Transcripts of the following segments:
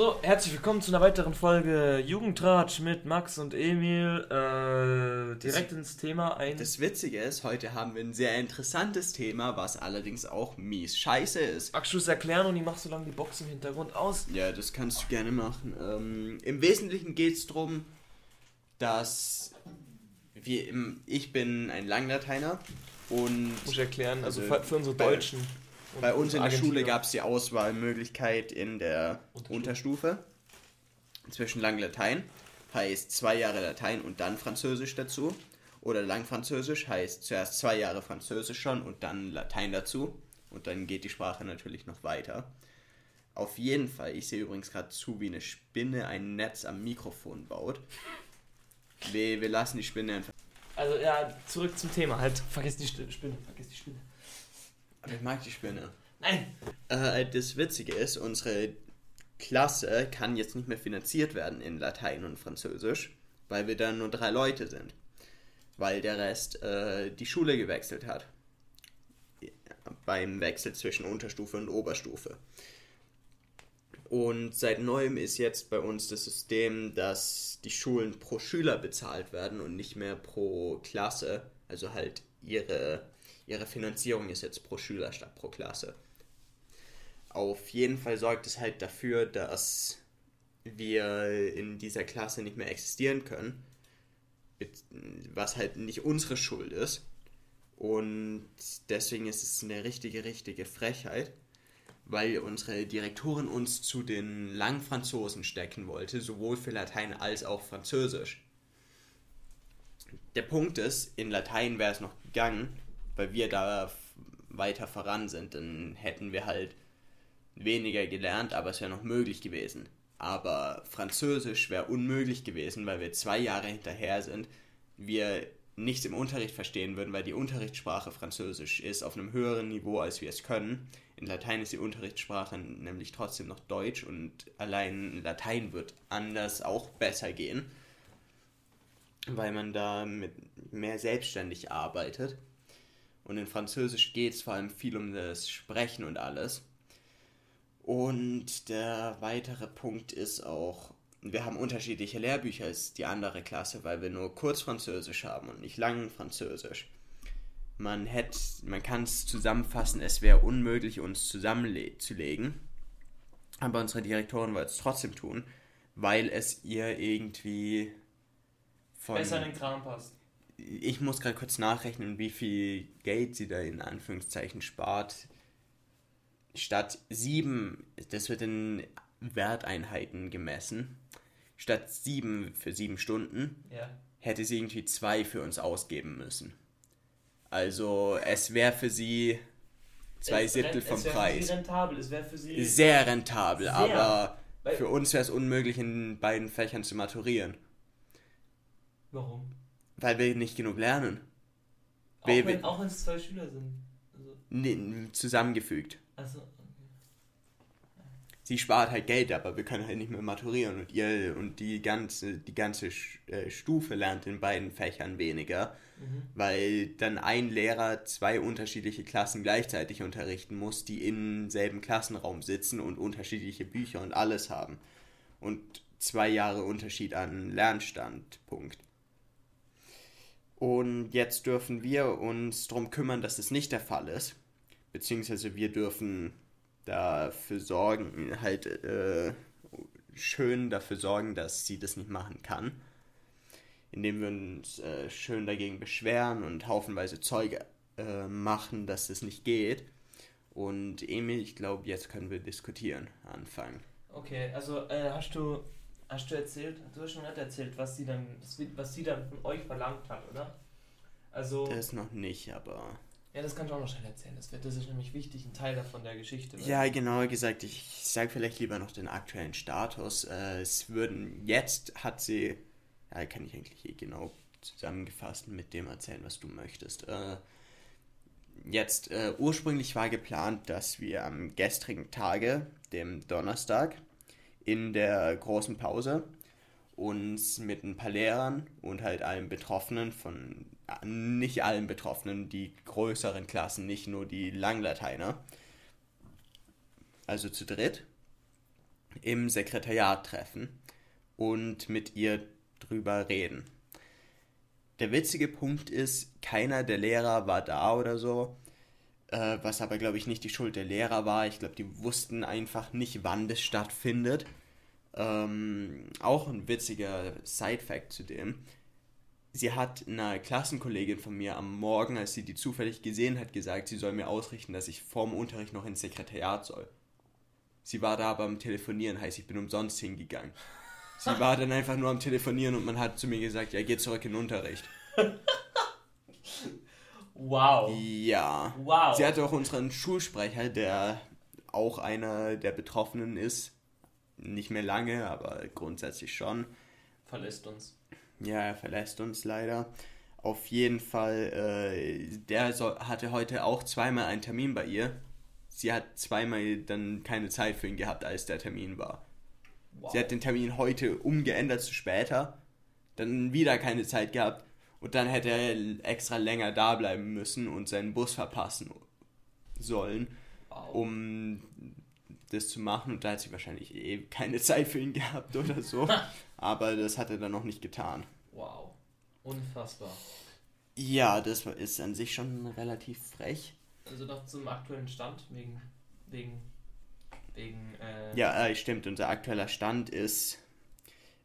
So, herzlich willkommen zu einer weiteren Folge Jugendratsch mit Max und Emil. Äh, direkt Das- ins Thema ein. Das Witzige ist, heute haben wir ein sehr interessantes Thema, was allerdings auch mies scheiße ist. Magst du es erklären und ich mach so lange die Box im Hintergrund aus? Ja, das kannst du gerne machen. Ähm, Im Wesentlichen geht es darum, dass wir im, ich bin ein Langlateiner und Muss ich erklären, also, Also für, für unsere Deutschen. Und bei uns in der. Schule gab es die Auswahlmöglichkeit in der Unterstufe. Unterstufe zwischen Langlatein, heißt zwei Jahre Latein und dann Französisch dazu. Oder Langfranzösisch heißt zuerst zwei Jahre Französisch schon und dann Latein dazu. Und dann geht die Sprache natürlich noch weiter. Auf jeden Fall, ich sehe übrigens gerade zu, wie eine Spinne ein Netz am Mikrofon baut. Wir, wir lassen die Spinne einfach. Also ja, zurück zum Thema. Halt, vergiss die Spinne, vergiss die Spinne. Aber ich mag die Spinne. Nein! Äh, das Witzige ist, unsere Klasse kann jetzt nicht mehr finanziert werden in Latein und Französisch, weil wir dann nur drei Leute sind. Weil der Rest äh, die Schule gewechselt hat. Beim Wechsel zwischen Unterstufe und Oberstufe. Und seit neuem ist jetzt bei uns das System, dass die Schulen pro Schüler bezahlt werden und nicht mehr pro Klasse. Also halt ihre, ihre Finanzierung ist jetzt pro Schüler statt pro Klasse. Auf jeden Fall sorgt es halt dafür, dass wir in dieser Klasse nicht mehr existieren können, was halt nicht unsere Schuld ist. Und deswegen ist es eine richtige, richtige Frechheit, weil unsere Direktorin uns zu den Langfranzosen stecken wollte, sowohl für Latein als auch Französisch. Der Punkt ist, in Latein wäre es noch gegangen, weil wir da weiter voran sind, dann hätten wir halt weniger gelernt, aber es wäre noch möglich gewesen. Aber Französisch wäre unmöglich gewesen, weil wir zwei Jahre hinterher sind. Wir nichts im Unterricht verstehen würden, weil die Unterrichtssprache Französisch ist auf einem höheren Niveau, als wir es können. In Latein ist die Unterrichtssprache nämlich trotzdem noch Deutsch und allein Latein wird anders auch besser gehen, weil man da mit mehr selbstständig arbeitet. Und in Französisch geht es vor allem viel um das Sprechen und alles. Und der weitere Punkt ist auch, wir haben unterschiedliche Lehrbücher als die andere Klasse, weil wir nur Kurzfranzösisch haben und nicht lang Französisch. Man man kann es zusammenfassen, es wäre unmöglich, uns zusammenzulegen. Aber unsere Direktorin wollte es trotzdem tun, weil es ihr irgendwie von Besser in den Kram passt. Ich muss gerade kurz nachrechnen, wie viel Geld sie da in Anführungszeichen spart. Statt sieben, das wird in Werteinheiten gemessen, statt sieben für sieben Stunden Ja. hätte sie irgendwie zwei für uns ausgeben müssen. Also es wäre für sie zwei Es- Siebtel es vom Für Preis. sie rentabel, es wäre für sie. Sehr rentabel, Sehr. aber für uns wäre es unmöglich, in beiden Fächern zu maturieren, Warum? Weil wir nicht genug lernen. Auch Wir- wenn, auch wenn es zwei Schüler sind. Also, Nee, zusammengefügt. also sie spart halt Geld, aber wir können halt nicht mehr maturieren und ihr und die ganze die ganze äh, Stufe lernt in beiden Fächern weniger, Mhm. weil dann ein Lehrer zwei unterschiedliche Klassen gleichzeitig unterrichten muss, die im selben Klassenraum sitzen und unterschiedliche Bücher und alles haben und zwei Jahre Unterschied an Lernstandpunkt. Und jetzt dürfen wir uns darum kümmern, dass das nicht der Fall ist. Beziehungsweise wir dürfen dafür sorgen, halt äh, schön dafür sorgen, dass sie das nicht machen kann. Indem wir uns äh, schön dagegen beschweren und haufenweise Zeuge äh, machen, dass das nicht geht. Und Emil, ich glaube, jetzt können wir diskutieren anfangen. Okay, also äh, hast du hast du erzählt, du hast schon nicht erzählt, was sie dann was, sie- dann von euch verlangt hat, oder? Also Das noch nicht, aber. ja, das kann ich auch noch schnell erzählen. Das, wird, das ist nämlich wichtig, ein Teil davon der Geschichte. Ja, genauer gesagt, ich sage vielleicht lieber noch den aktuellen Status. Äh, es würden, jetzt hat sie, ja, kann ich eigentlich eh genau zusammengefasst mit dem erzählen, was du möchtest. Äh, jetzt, äh, ursprünglich war geplant, dass wir am gestrigen Tage, dem Donnerstag, in der großen Pause uns mit ein paar Lehrern und halt allen Betroffenen von, nicht allen Betroffenen, die größeren Klassen, nicht nur die Langlateiner, also zu dritt, im Sekretariat treffen und mit ihr drüber reden. Der witzige Punkt ist, keiner der Lehrer war da oder so, äh, was aber, glaube ich, nicht die Schuld der Lehrer war. Ich glaube, die wussten einfach nicht, wann das stattfindet. Ähm, auch ein witziger Side-Fact zu dem. Sie hat einer Klassenkollegin von mir am Morgen, als sie die zufällig gesehen hat, gesagt, sie soll mir ausrichten, dass ich vorm Unterricht noch ins Sekretariat soll. Sie war da aber am Telefonieren, heißt, ich bin umsonst hingegangen. Sie war dann einfach nur am Telefonieren und man hat zu mir gesagt, ja, geh zurück in den Unterricht. Wow. Ja. Wow. Sie hatte auch unseren Schulsprecher, der auch einer der Betroffenen ist. Nicht mehr lange, aber grundsätzlich schon. Verlässt uns. Ja, er verlässt uns leider. Auf jeden Fall, äh, der so, hatte heute auch zweimal einen Termin bei ihr. Sie hat zweimal dann keine Zeit für ihn gehabt, als der Termin war. Wow. Sie hat den Termin heute umgeändert zu später, dann wieder keine Zeit gehabt und dann hätte er extra länger da bleiben müssen und seinen Bus verpassen sollen, wow. um das zu machen und da hat sie wahrscheinlich eh keine Zeit für ihn gehabt oder so, aber das hat er dann noch nicht getan. Wow. Unfassbar. Ja, das ist an sich schon relativ frech. Also noch zum aktuellen Stand wegen wegen wegen äh, Ja, äh, stimmt. Unser aktueller Stand ist,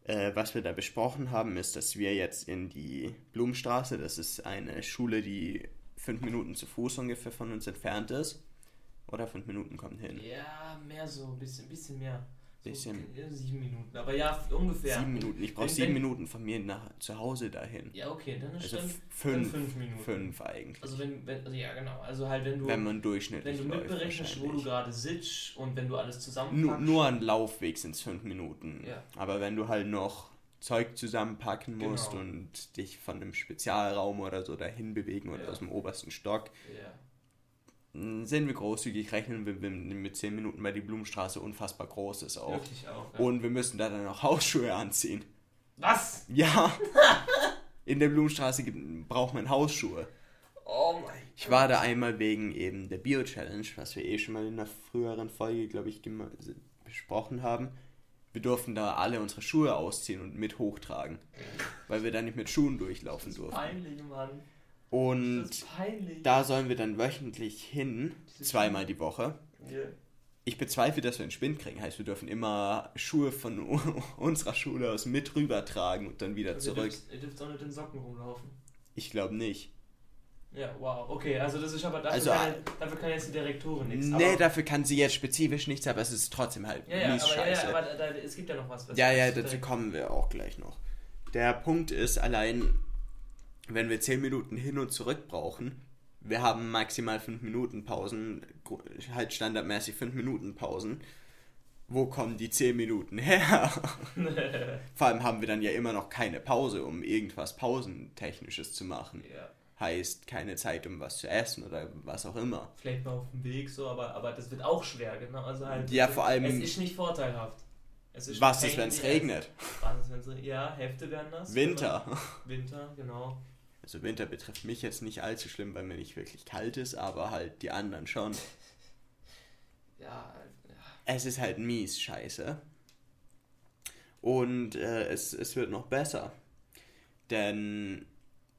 äh, was wir da besprochen haben, ist, dass wir jetzt in die Blumenstraße, das ist eine Schule, die fünf Minuten zu Fuß ungefähr von uns entfernt ist. Oder fünf Minuten kommen hin. Ja, mehr so, ein bisschen, bisschen mehr. Bisschen. äh, Sieben Minuten. Aber ja, ungefähr. Sieben Minuten. Ich brauche Wenn- sieben wenn- Minuten von mir nach zu Hause dahin. Ja, okay, dann ist Also fünf, fünf Minuten. fünf eigentlich. Also wenn, wenn, also ja genau, also halt wenn du wenn man wenn durchschnittlich du läuft. mitberechnest, wo du gerade sitzt und wenn du alles Nur, zusammenpackst. nur ein Laufweg sind es fünf Minuten. Ja. Aber wenn du halt noch Zeug zusammenpacken musst Genau. und dich von einem Spezialraum oder so dahin bewegen oder Ja. aus dem obersten Stock, Ja. Sind wir großzügig rechnen wir wir mit 10 Minuten, weil die Blumenstraße unfassbar groß ist auch. Wirklich auch. Ja. Und wir müssen da dann noch Hausschuhe anziehen. Was? Ja! In der Blumenstraße braucht man Hausschuhe. Oh mein Ich war da einmal wegen eben der Bio-Challenge, was wir eh schon mal in einer früheren Folge, glaube ich, besprochen haben. Wir durften da alle unsere Schuhe ausziehen und mit hochtragen, weil wir da nicht mit Schuhen durchlaufen Das ist durften. peinlich, Mann. Und da sollen wir dann wöchentlich hin, zweimal die Woche. Ja. Ich bezweifle, dass wir einen Spind kriegen. Heißt, wir dürfen immer Schuhe von unserer Schule aus mit rübertragen und dann wieder Ihr zurück. dürft, ihr dürft auch nicht in Socken rumlaufen. Ich glaube nicht. Ja, wow. Okay, also das ist aber dafür, Also, kann, dafür kann jetzt die Direktorin nichts. Nee, aber, dafür kann sie jetzt spezifisch nichts, aber es ist trotzdem halt ja, ja, mies aber, ja, scheiße. ja, aber da, es gibt ja noch was. was Ja, ja, dazu kommen wir auch gleich noch. Der Punkt ist allein, wenn wir 10 Minuten hin und zurück brauchen, wir haben maximal 5 Minuten Pausen, halt standardmäßig 5 Minuten Pausen. Wo kommen die 10 Minuten her? Vor allem haben wir dann ja immer noch keine Pause, um irgendwas Pausentechnisches zu machen. ja, Heißt keine Zeit, um was zu essen oder was auch immer. vielleicht mal auf dem Weg so, aber, aber das wird auch schwer, genau. Also halt, Ja, vor allem- Es ist nicht vorteilhaft. Es ist Was ist, wenn es regnet? Was ist, wenn es regnet? Ja, Hefte werden das. Winter. Winter, genau. Also Winter betrifft mich jetzt nicht allzu schlimm, weil mir nicht wirklich kalt ist, aber halt die anderen schon. Ja, ja. Es ist halt mies scheiße. Und äh, es, es wird noch besser. Denn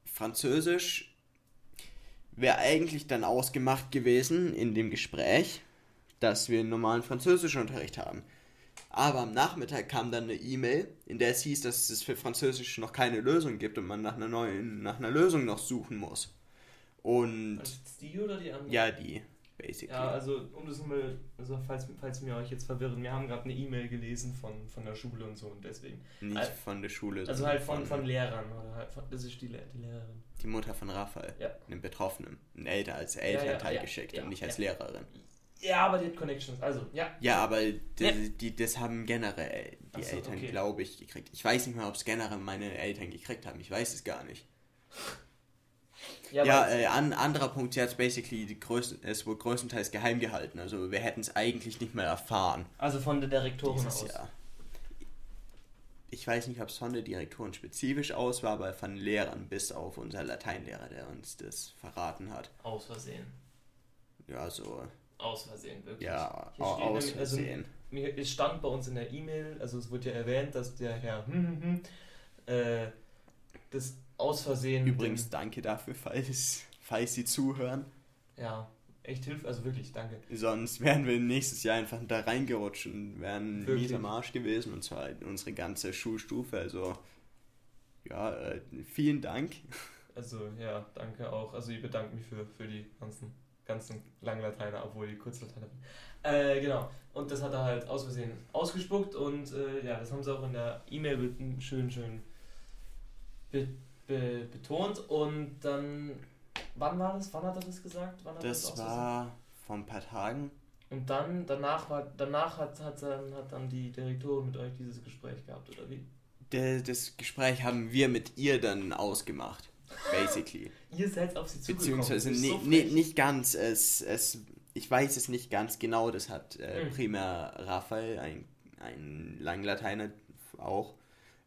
Französisch wäre eigentlich dann ausgemacht gewesen in dem Gespräch, dass wir einen normalen Französischunterricht haben. Aber am Nachmittag kam dann eine E-Mail, in der es hieß, dass es für Französisch noch keine Lösung gibt und man nach einer neuen, nach einer Lösung noch suchen muss. Und Also die oder die andere? ja, die, basically. Ja, also um das mal, also falls, falls wir euch jetzt verwirren, wir haben gerade eine E-Mail gelesen von, von der Schule und so und deswegen. Nicht Al- von der Schule. Also halt von, von Lehrern oder halt von, das ist die, die Lehrerin. Die Mutter von Raphael, Ja. einem Betroffenen, ein Elter als Elternteil ja, geschickt ja, und nicht als Lehrerin. Ja, aber die hat Connections, also ja. Ja, aber die, Ja. die, das haben generell die so, Eltern, okay. glaube ich, gekriegt. Ich weiß nicht mehr, ob es generell meine Eltern gekriegt haben. Ich weiß es gar nicht. Ja, Ja, äh, an, anderer Punkt, sie hat es basically, die größten, es wurde größtenteils geheim gehalten. Also wir hätten es eigentlich nicht mehr erfahren also von der Direktorin dieses aus. Jahr. Ich weiß nicht, ob es von der Direktorin spezifisch aus war, aber von Lehrern, bis auf unser Lateinlehrer, der uns das verraten hat. Aus Versehen. Ja, so Aus Versehen, wirklich. Ja, Hier steht aus nämlich- also Versehen. mir, es stand bei uns in der E-Mail, also es wurde ja erwähnt, dass der Herr hm, hm, hm, äh, das aus Versehen. Übrigens, danke dafür, falls, falls Sie zuhören. Ja, echt hilft, also wirklich, danke. Sonst wären wir nächstes Jahr einfach da reingerutscht und wären Wirklich? mies am Arsch gewesen und zwar unsere ganze Schulstufe. Also, ja, äh, vielen Dank. Also ja, danke auch. Also ich bedanke mich für, für die ganzen, ganzen Langlateiner, obwohl die Kurzlateiner bin. Äh, genau. Und das hat er halt aus Versehen ausgespuckt und äh, ja, das haben sie auch in der E-Mail schön, schön be, be, betont. Und dann, wann war das? Wann hat er das gesagt? Wann hat Das Versehen- war vor ein paar Tagen. Und dann, danach war, danach hat, hat, dann, hat dann die Direktorin mit euch dieses Gespräch gehabt, oder wie? Das Gespräch haben wir mit ihr dann ausgemacht. Basically. Ihr seid auf sie zugekommen. Beziehungsweise nee, so nee, nicht ganz. Es, es, ich weiß es nicht ganz genau. Das hat äh, Hm. primär Raphael, ein, ein Langlateiner auch,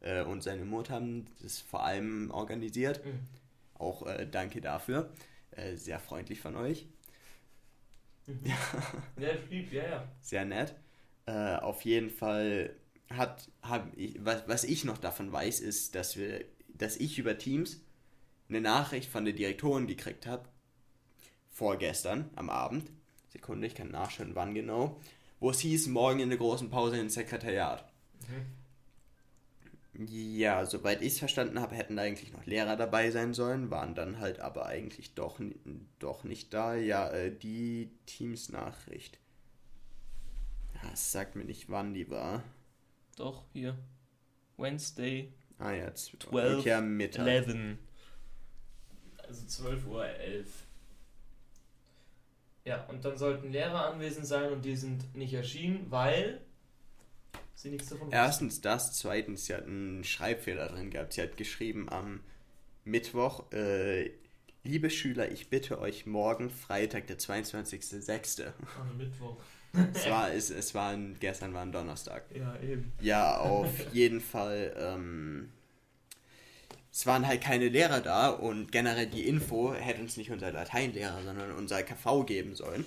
äh, und seine Mutter haben das vor allem organisiert. Mhm. Auch äh, danke dafür. Äh, sehr freundlich von euch. Mhm. Ja, lieb, ja, ja. Sehr nett. Äh, auf jeden Fall hat, hab ich, was, was ich noch davon weiß, ist, dass wir, dass ich über Teams eine Nachricht von der Direktorin gekriegt habe, vorgestern am Abend, Sekunde, ich kann nachschauen, wann genau, wo es hieß, morgen in der großen Pause ins Sekretariat. Mhm. Ja, soweit ich es verstanden habe, hätten da eigentlich noch Lehrer dabei sein sollen, waren dann halt aber eigentlich doch, doch nicht da. Ja, äh, die Teams-Nachricht. Ja, es sagt mir nicht, wann die war. Doch, hier. Wednesday, Ah ja, z- 12, okay, Mittag. 11. Also 12 Uhr 11. Ja, und dann sollten Lehrer anwesend sein und die sind nicht erschienen, weil sie nichts davon wussten. Erstens das, zweitens, sie hat einen Schreibfehler drin gehabt. Sie hat geschrieben am Mittwoch, äh, liebe Schüler, ich bitte euch morgen, Freitag, der 22.06. Am Mittwoch. es war, es, es war ein, gestern war ein Donnerstag. Ja, eben. Ja, auf jeden Fall. Ähm, es waren halt keine Lehrer da und generell die Info hätte uns nicht unser Lateinlehrer, sondern unser KV geben sollen.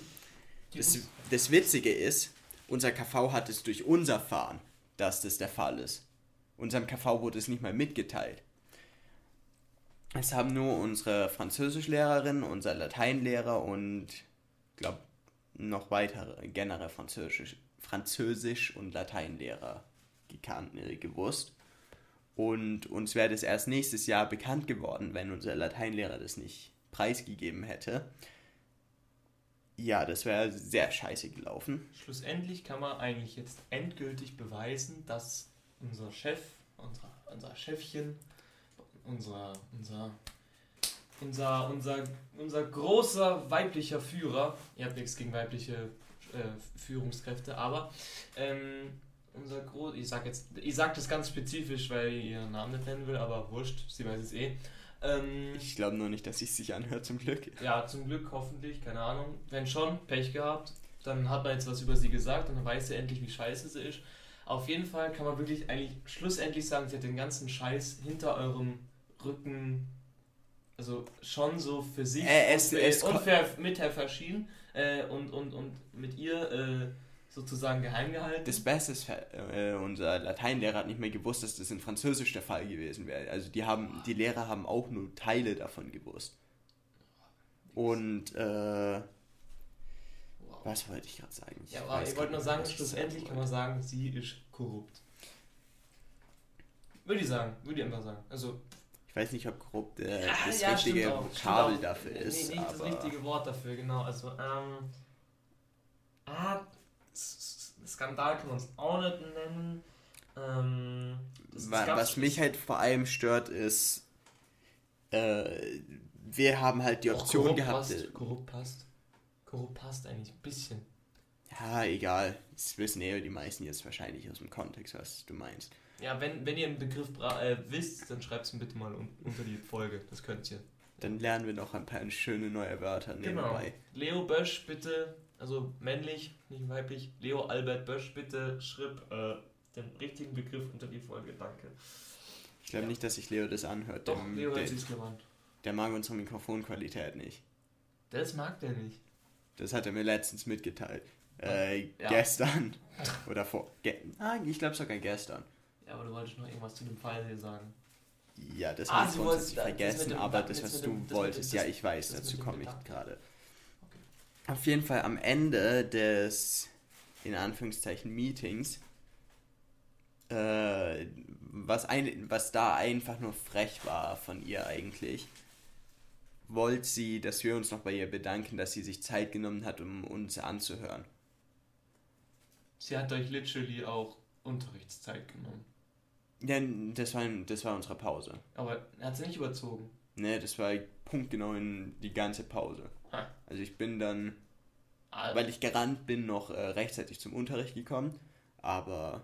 Das, das Witzige ist, unser KV hat es durch uns erfahren, dass das der Fall ist. Unserem KV wurde es nicht mal mitgeteilt. Es haben nur unsere Französischlehrerin, unser Lateinlehrer und, glaube noch weitere generell Französisch, Französisch und Lateinlehrer gekannt, äh, gewusst. Und uns wäre das erst nächstes Jahr bekannt geworden, wenn unser Lateinlehrer das nicht preisgegeben hätte. Ja, das wäre sehr scheiße gelaufen. Schlussendlich kann man eigentlich jetzt endgültig beweisen, dass unser Chef, unser, unser Chefchen, unser, unser, unser, unser, unser großer weiblicher Führer, ihr habt nichts gegen weibliche äh, Führungskräfte, aber ähm, unser Gro ich sag jetzt, ich sag das ganz spezifisch, weil ich ihren Namen nicht nennen will, aber wurscht, sie weiß es eh. Ähm, Ich glaube nur nicht, dass es sich anhört, zum Glück. ja, zum Glück, hoffentlich, keine Ahnung. Wenn schon, Pech gehabt, dann hat man jetzt was über sie gesagt und dann weiß sie endlich, wie scheiße sie ist. Auf jeden Fall kann man wirklich eigentlich schlussendlich sagen, sie hat den ganzen Scheiß hinter eurem Rücken, also schon so für sich Äh, es- und, es für, mit Herr Verschien äh, und, und, und mit ihr äh, sozusagen geheim gehalten. Das Beste ist, äh, unser Lateinlehrer hat nicht mehr gewusst, dass das in Französisch der Fall gewesen wäre. Also die haben, die Lehrer haben auch nur Teile davon gewusst. Und äh, wow. was wollte ich gerade sagen? Ja, aber ich wollte nur sagen, nicht, ich schlussendlich kann man sagen, sie ist korrupt. Würde ich sagen, würde ich einfach sagen. Also, Ich weiß nicht, ob korrupt äh, Ja, das ja, richtige Vokabel dafür Nee, ist. nicht das aber richtige Wort dafür, genau. Also, ähm. Ah, Skandal kann man es auch nicht nennen. Ähm. das- das was mich halt vor allem stört, ist, äh, wir haben halt die Och, Option korrupt gehabt. Passt, äh, korrupt passt. Korrupt passt eigentlich ein bisschen. Ja, egal. Das wissen eh die meisten jetzt wahrscheinlich aus dem Kontext, was du meinst. Ja, wenn, wenn ihr einen Begriff äh, wisst, dann schreibt es bitte mal un unter die Folge. Das könnt ihr. Dann lernen wir noch ein paar schöne neue Wörter Genau. nebenbei. Leo Bösch, bitte, also männlich, nicht weiblich, Leo Albert Bösch, bitte schrieb äh, den richtigen Begriff unter die Folge, danke. Ich glaube Ja. nicht, dass sich Leo das anhört. Doch, Dem- Leo der, hört sich's gewandt. der mag unsere Mikrofonqualität nicht. Das mag der nicht. Das hat er mir letztens mitgeteilt. Äh, Ja. Gestern. Oder vor. Ge ah, ich glaube sogar gestern. Ja, aber du wolltest noch irgendwas zu dem Fall hier sagen. Ja, das Ah, habe ich grundsätzlich das vergessen, dem aber das, das was du dem- das wolltest, dem- ja, ich weiß, das dazu komme ich gerade. Auf jeden Fall am Ende des, in Anführungszeichen, Meetings, äh, was, ein, was da einfach nur frech war von ihr eigentlich, wollte sie, dass wir uns noch bei ihr bedanken, dass sie sich Zeit genommen hat, um uns anzuhören. Sie hat euch literally auch Unterrichtszeit genommen. Ja, das war, das war unsere Pause. Aber er hat sie nicht überzogen. Ne, das war punktgenau in die ganze Pause. Ah. Also ich bin dann, Ah, weil ich gerannt bin, noch äh, rechtzeitig zum Unterricht gekommen. Aber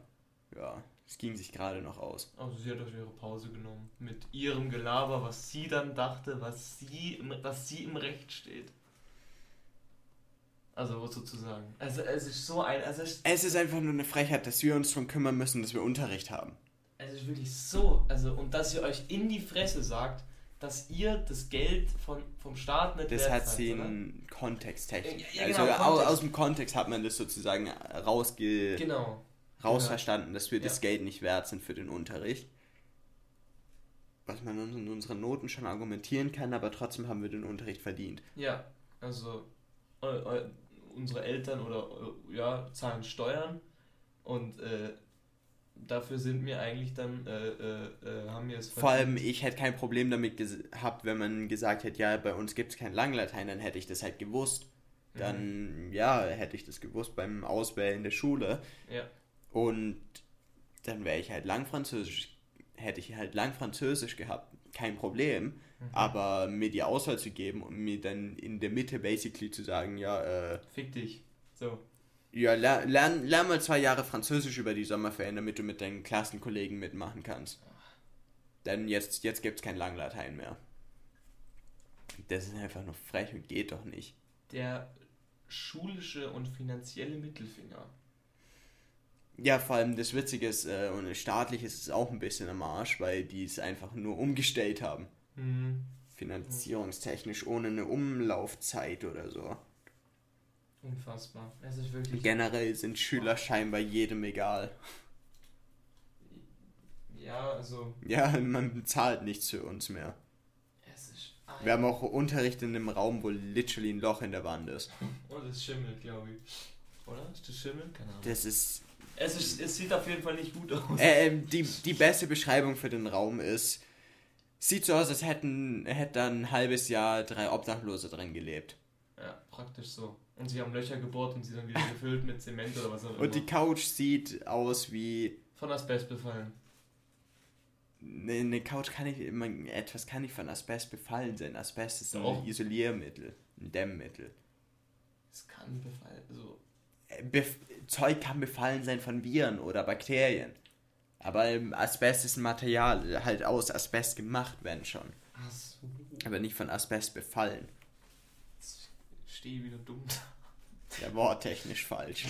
ja, es ging sich gerade noch aus. Also sie hat euch ihre Pause genommen. Mit ihrem Gelaber, was sie dann dachte, was sie im, was sie im Recht steht. Also sozusagen. Also es ist so ein. Also es, Es ist einfach nur eine Frechheit, dass wir uns darum kümmern müssen, dass wir Unterricht haben. es ist wirklich so. Also und dass ihr euch in die Fresse sagt, dass ihr das Geld von, vom Staat nicht Das hat sie in Kontexttechnik. Ja, ja, also genau, au- Kontext. aus dem Kontext hat man das sozusagen rausge Genau. rausverstanden, dass wir das Ja. Geld nicht wert sind für den Unterricht. Was man in unseren Noten schon argumentieren kann, aber trotzdem haben wir den Unterricht verdient. Ja, also unsere Eltern oder ja, zahlen Steuern und äh, dafür sind wir eigentlich dann, äh, äh, äh, haben wir es Vor allem, ich hätte kein Problem damit gehabt, wenn man gesagt hätte, ja, bei uns gibt es kein Langlatein, dann hätte ich das halt gewusst. Mhm. Dann, ja, hätte ich das gewusst beim Auswählen der Schule. Ja. Und dann wäre ich halt lang Französisch, hätte ich halt lang Französisch gehabt, kein Problem. Mhm. Aber mir die Auswahl zu geben und mir dann in der Mitte basically zu sagen, ja, äh, Fick dich. So. Ja, ler lern, lern mal zwei Jahre Französisch über die Sommerferien, damit du mit deinen Klassenkollegen mitmachen kannst. Denn jetzt, jetzt gibt es kein Langlatein mehr. Das ist einfach nur frech und geht doch nicht. Der schulische und finanzielle Mittelfinger. Ja, vor allem das Witzige ist, äh, und staatlich ist es auch ein bisschen am Arsch, weil die es einfach nur umgestellt haben. Mhm. Finanzierungstechnisch, ohne eine Umlaufzeit oder so. Unfassbar. Es ist wirklich. Generell sind Schüler scheinbar jedem egal. Ja, also. Ja, man bezahlt nichts für uns mehr. Es ist. Wir haben auch Unterricht in einem Raum, wo literally ein Loch in der Wand ist. Und es schimmelt, glaube ich. Oder? Ist das Schimmel? Keine Ahnung. Das ist. Es, ist, es sieht auf jeden Fall nicht gut aus. Äh, ähm, die, die beste Beschreibung für den Raum ist. Sieht so aus, als hätten hätte ein halbes Jahr drei Obdachlose drin gelebt. Ja, praktisch so. Und sie haben Löcher gebohrt und sie dann wieder gefüllt mit Zement oder was auch immer. Und die Couch sieht aus wie. Von Asbest befallen. Eine eine Couch kann nicht. Man, etwas kann nicht von Asbest befallen sein. Asbest ist ein Doch. Isoliermittel, ein Dämmmittel. Es kann befallen. So. Äh, Bef Zeug kann befallen sein von Viren oder Bakterien. Aber ähm, Asbest ist ein Material, halt aus Asbest gemacht, wenn schon. Ach so. Aber nicht von Asbest befallen. Jetzt stehe ich wieder dumm da. Der worttechnisch falsch.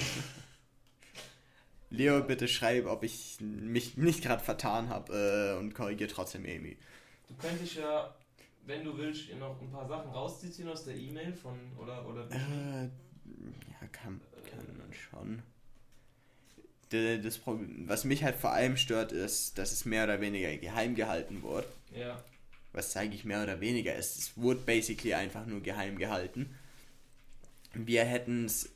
Leo, bitte schreib, ob ich mich nicht gerade vertan habe äh, und korrigier trotzdem Amy. Du könntest ja, wenn du willst, hier noch ein paar Sachen rausziehen aus der E-Mail von. Oder. oder Äh, ja, kann, kann man schon. Das Problem, was mich halt vor allem stört, ist, dass es mehr oder weniger geheim gehalten wurde. ja. Was zeige ich mehr oder weniger? Es wurde basically einfach nur geheim gehalten. Wir hätten es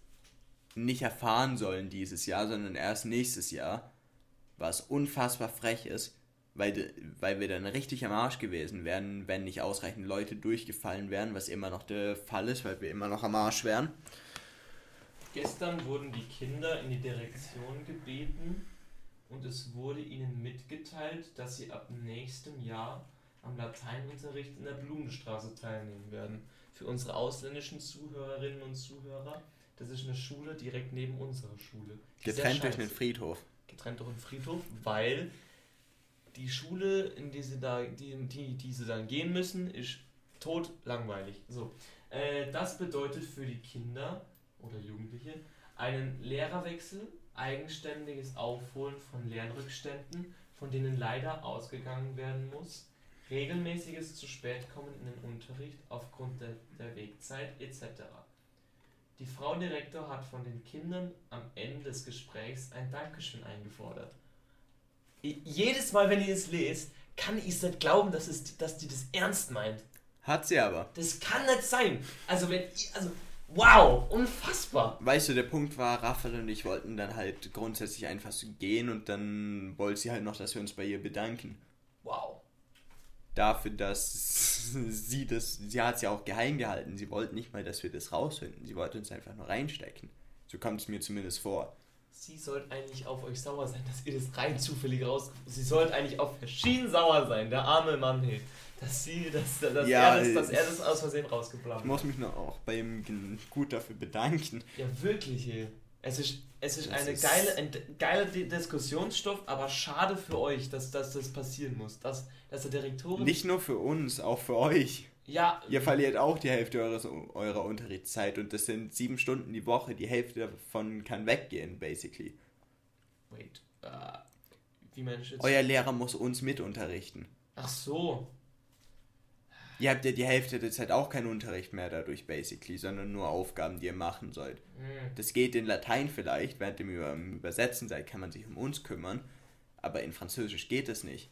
nicht erfahren sollen dieses Jahr, sondern erst nächstes Jahr. Was unfassbar frech ist, weil, weil wir dann richtig am Arsch gewesen wären, wenn nicht ausreichend Leute durchgefallen wären, was immer noch der Fall ist, weil wir immer noch am Arsch wären. Gestern wurden die Kinder in die Direktion gebeten und es wurde ihnen mitgeteilt, dass sie ab nächstem Jahr am Lateinunterricht in der Blumenstraße teilnehmen werden. Für unsere ausländischen Zuhörerinnen und Zuhörer, das ist eine Schule direkt neben unserer Schule. Die Getrennt durch einen Friedhof. getrennt durch einen Friedhof, weil die Schule, in die sie, da, die, die, die sie dann gehen müssen, ist tot langweilig. So. Äh, das bedeutet für die Kinder oder Jugendliche einen Lehrerwechsel, eigenständiges Aufholen von Lernrückständen, von denen leider ausgegangen werden muss, regelmäßiges zu spät kommen in den Unterricht aufgrund der, der Wegzeit etc. Die Frau Direktor hat von den Kindern am Ende des Gesprächs ein Dankeschön eingefordert. Jedes Mal, wenn ihr es lest, kann ich es nicht glauben, dass, es, dass die das ernst meint. Hat sie aber. Das kann nicht sein. Also wenn ihr, also wow, unfassbar. Weißt du, der Punkt war, Raphael und ich wollten dann halt grundsätzlich einfach so gehen und dann wollte sie halt noch, dass wir uns bei ihr bedanken. Wow. Dafür, dass sie das, sie hat es ja auch geheim gehalten. Sie wollte nicht mal, dass wir das rausfinden. Sie wollte uns einfach nur reinstecken. So kommt es mir zumindest vor. Sie sollte eigentlich auf euch sauer sein, dass ihr das rein zufällig raus. Sie sollte eigentlich auf Verschieden sauer sein, der arme Mann, hey. Dass sie, dass, dass, Ja, er, das, dass ich- er das aus Versehen Ich rausgeplant muss mich nur auch bei ihm gut dafür bedanken. Ja, wirklich, hey. Es ist, es ist eine ist- geile, ein geiler Di- Diskussionsstoff, aber schade für euch, dass, dass das passieren muss. Dass, dass der Direktorin. Nicht nur für uns, auch für euch. Ja, Ihr verliert auch die Hälfte eures, eurer Unterrichtszeit und das sind sieben Stunden die Woche. Die Hälfte davon kann weggehen, basically. Wait. Äh, wie meine ich jetzt? Euer Lehrer muss uns mit unterrichten. Ach so. Ihr habt ja die Hälfte der Zeit auch keinen Unterricht mehr dadurch, basically, sondern nur Aufgaben, die ihr machen sollt. Hm. Das geht in Latein vielleicht, während ihr über- im Übersetzen seid, kann man sich um uns kümmern, aber in Französisch geht es nicht.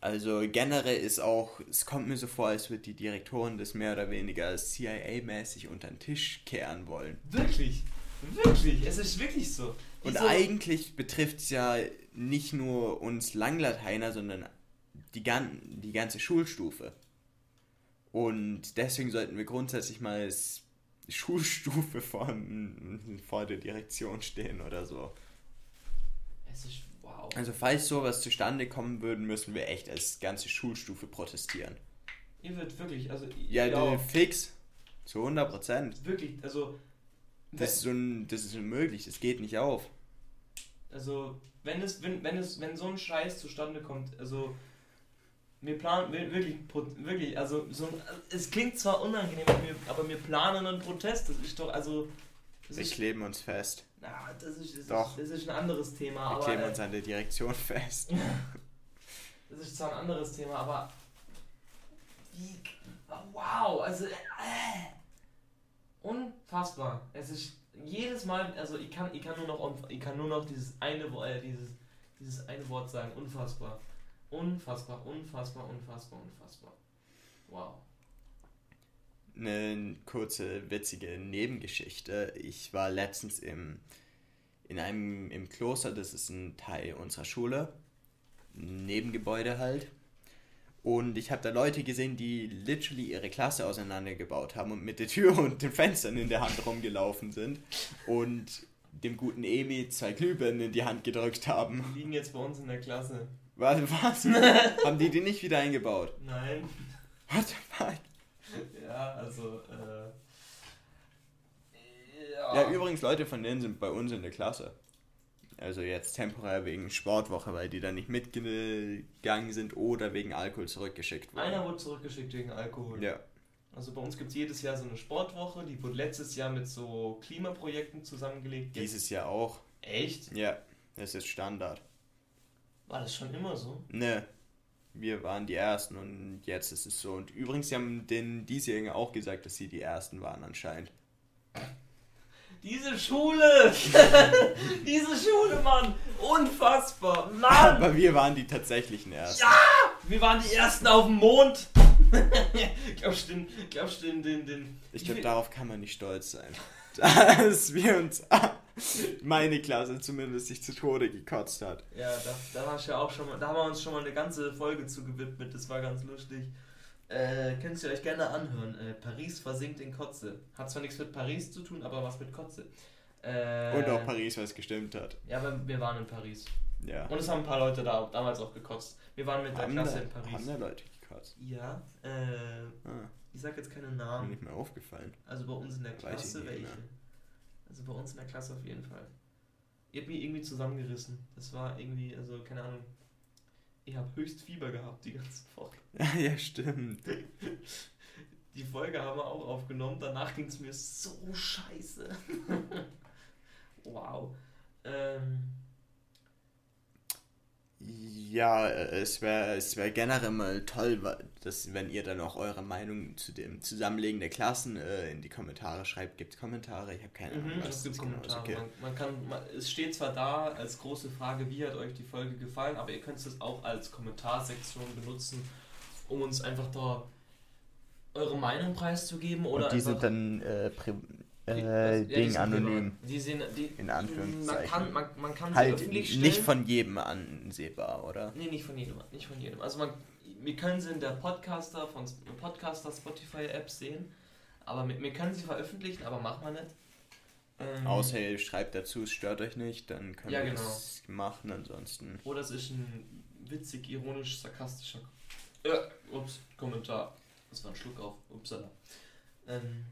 Also generell ist auch, es kommt mir so vor, als würde die Direktorin das mehr oder weniger CIA-mäßig unter den Tisch kehren wollen. Wirklich. Wirklich. Es ist wirklich so. Und Wieso- eigentlich betrifft es ja nicht nur uns Langlateiner, sondern die, gan die ganze Schulstufe. Und deswegen sollten wir grundsätzlich mal als Schulstufe vor, vor der Direktion stehen oder so. Es ist wow. Also falls sowas zustande kommen würde, müssen wir echt als ganze Schulstufe protestieren. Ihr wird wirklich, also Ja, äh, fix. Zu 100 Prozent. wirklich, also Das ist, un das ist unmöglich, das geht nicht auf. Also, wenn es, wenn, wenn es, wenn so ein Scheiß zustande kommt, also wir planen wir- wirklich, wirklich, also so, es klingt zwar unangenehm, aber wir, planen einen Protest. Das ist doch, also, Wir ist, kleben uns fest. na, das ist, das Doch. ist, das ist ein anderes Thema, Wir aber kleben äh, uns an der Direktion fest. das ist zwar ein anderes Thema, aber wie, wow, also äh, unfassbar. Es ist jedes Mal, also ich kann, ich kann nur noch, ich kann nur noch dieses eine, äh, dieses, dieses eine Wort sagen, unfassbar, unfassbar, unfassbar, unfassbar, unfassbar. Wow. Eine kurze, witzige Nebengeschichte. Ich war letztens im, in einem im Kloster, das ist ein Teil unserer Schule, ein Nebengebäude halt. Und ich habe da Leute gesehen, die literally ihre Klasse auseinandergebaut haben und mit der Tür und den Fenstern in der Hand rumgelaufen sind und dem guten Emi zwei Glühbirnen in die Hand gedrückt haben. Die liegen jetzt bei uns in der Klasse. Was? was? haben die die nicht wieder eingebaut? Nein. What the fuck? Ja, also, äh. Ja, übrigens, Leute von denen sind bei uns in der Klasse. Also jetzt temporär wegen Sportwoche, weil die da nicht mitgegangen sind oder wegen Alkohol zurückgeschickt wurden. Einer wurde zurückgeschickt wegen Alkohol. Ja, Also bei uns gibt es jedes Jahr so eine Sportwoche, die wurde letztes Jahr mit so Klimaprojekten zusammengelegt. Dieses Jahr auch. Echt? Ja, das ist Standard. War das schon immer so? Ne, wir waren die Ersten und jetzt ist es so. Und übrigens, sie haben den diesjährigen auch gesagt, dass sie die Ersten waren anscheinend. Diese Schule! Diese Schule, Mann! Unfassbar! Mann! Aber wir waren die tatsächlichen Ersten. Wir waren die Ersten auf dem Mond! glaubst du den, glaubst du den, den, den... Ich glaube, darauf kann man nicht stolz sein. Dass wir uns, meine Klasse zumindest, sich zu Tode gekotzt hat. Ja, da, da war ich ja auch schon mal, da haben wir uns schon mal eine ganze Folge zu gewidmet, das war ganz lustig. Äh, könnt ihr euch gerne anhören. Äh, Paris versinkt in Kotze. Hat zwar nichts mit Paris zu tun, aber was mit Kotze. Äh, Und auch Paris, was gestimmt hat. Ja, aber wir waren in Paris. Ja. Und es haben ein paar Leute da damals auch gekotzt. Wir waren mit der Haben Klasse da, in Paris. haben da Leute gekotzt. Ja, äh, Ah, ich sag jetzt keine mir Namen. nicht mehr aufgefallen. Also bei uns in der Klasse welche. mehr. Also bei uns in der Klasse auf jeden Fall. Ihr habt mich irgendwie zusammengerissen. Das war irgendwie, also keine Ahnung. Ich habe höchst Fieber gehabt die ganze Woche. ja, stimmt. Die Folge haben wir auch aufgenommen. Danach ging es mir so scheiße. wow. Ähm, Ja, äh, es wäre es wär generell mal toll, dass, wenn ihr dann auch eure Meinung zu dem Zusammenlegen der Klassen äh, in die Kommentare schreibt. Gibt es Kommentare? Ich habe keine Ahnung. Mhm, was es gibt genau. Kommentare. Okay. Man, man kann, man, es steht zwar da als große Frage, wie hat euch die Folge gefallen, aber ihr könnt es auch als Kommentarsektion benutzen, um uns einfach da eure Meinung preiszugeben oder Und die sind dann äh, pri- Ja, äh, die Ding anonym. privat. Die sind, die, In Man Anführungszeichen. kann, man, man kann Halt öffentlich stellen. nicht von jedem ansehbar, oder? Nee, nicht von jedem, nicht von jedem. Also man, wir können sie in der Podcaster von Podcaster Spotify App sehen, aber wir, wir können sie veröffentlichen, aber machen wir nicht. Ähm, Außer ihr schreibt dazu, es stört euch nicht, dann können Ja, wir genau. das machen. Ansonsten. Oder es ist ein witzig, ironisch, sarkastischer äh, ups, Kommentar. Das war ein Schluck auf. Upsala. Ähm,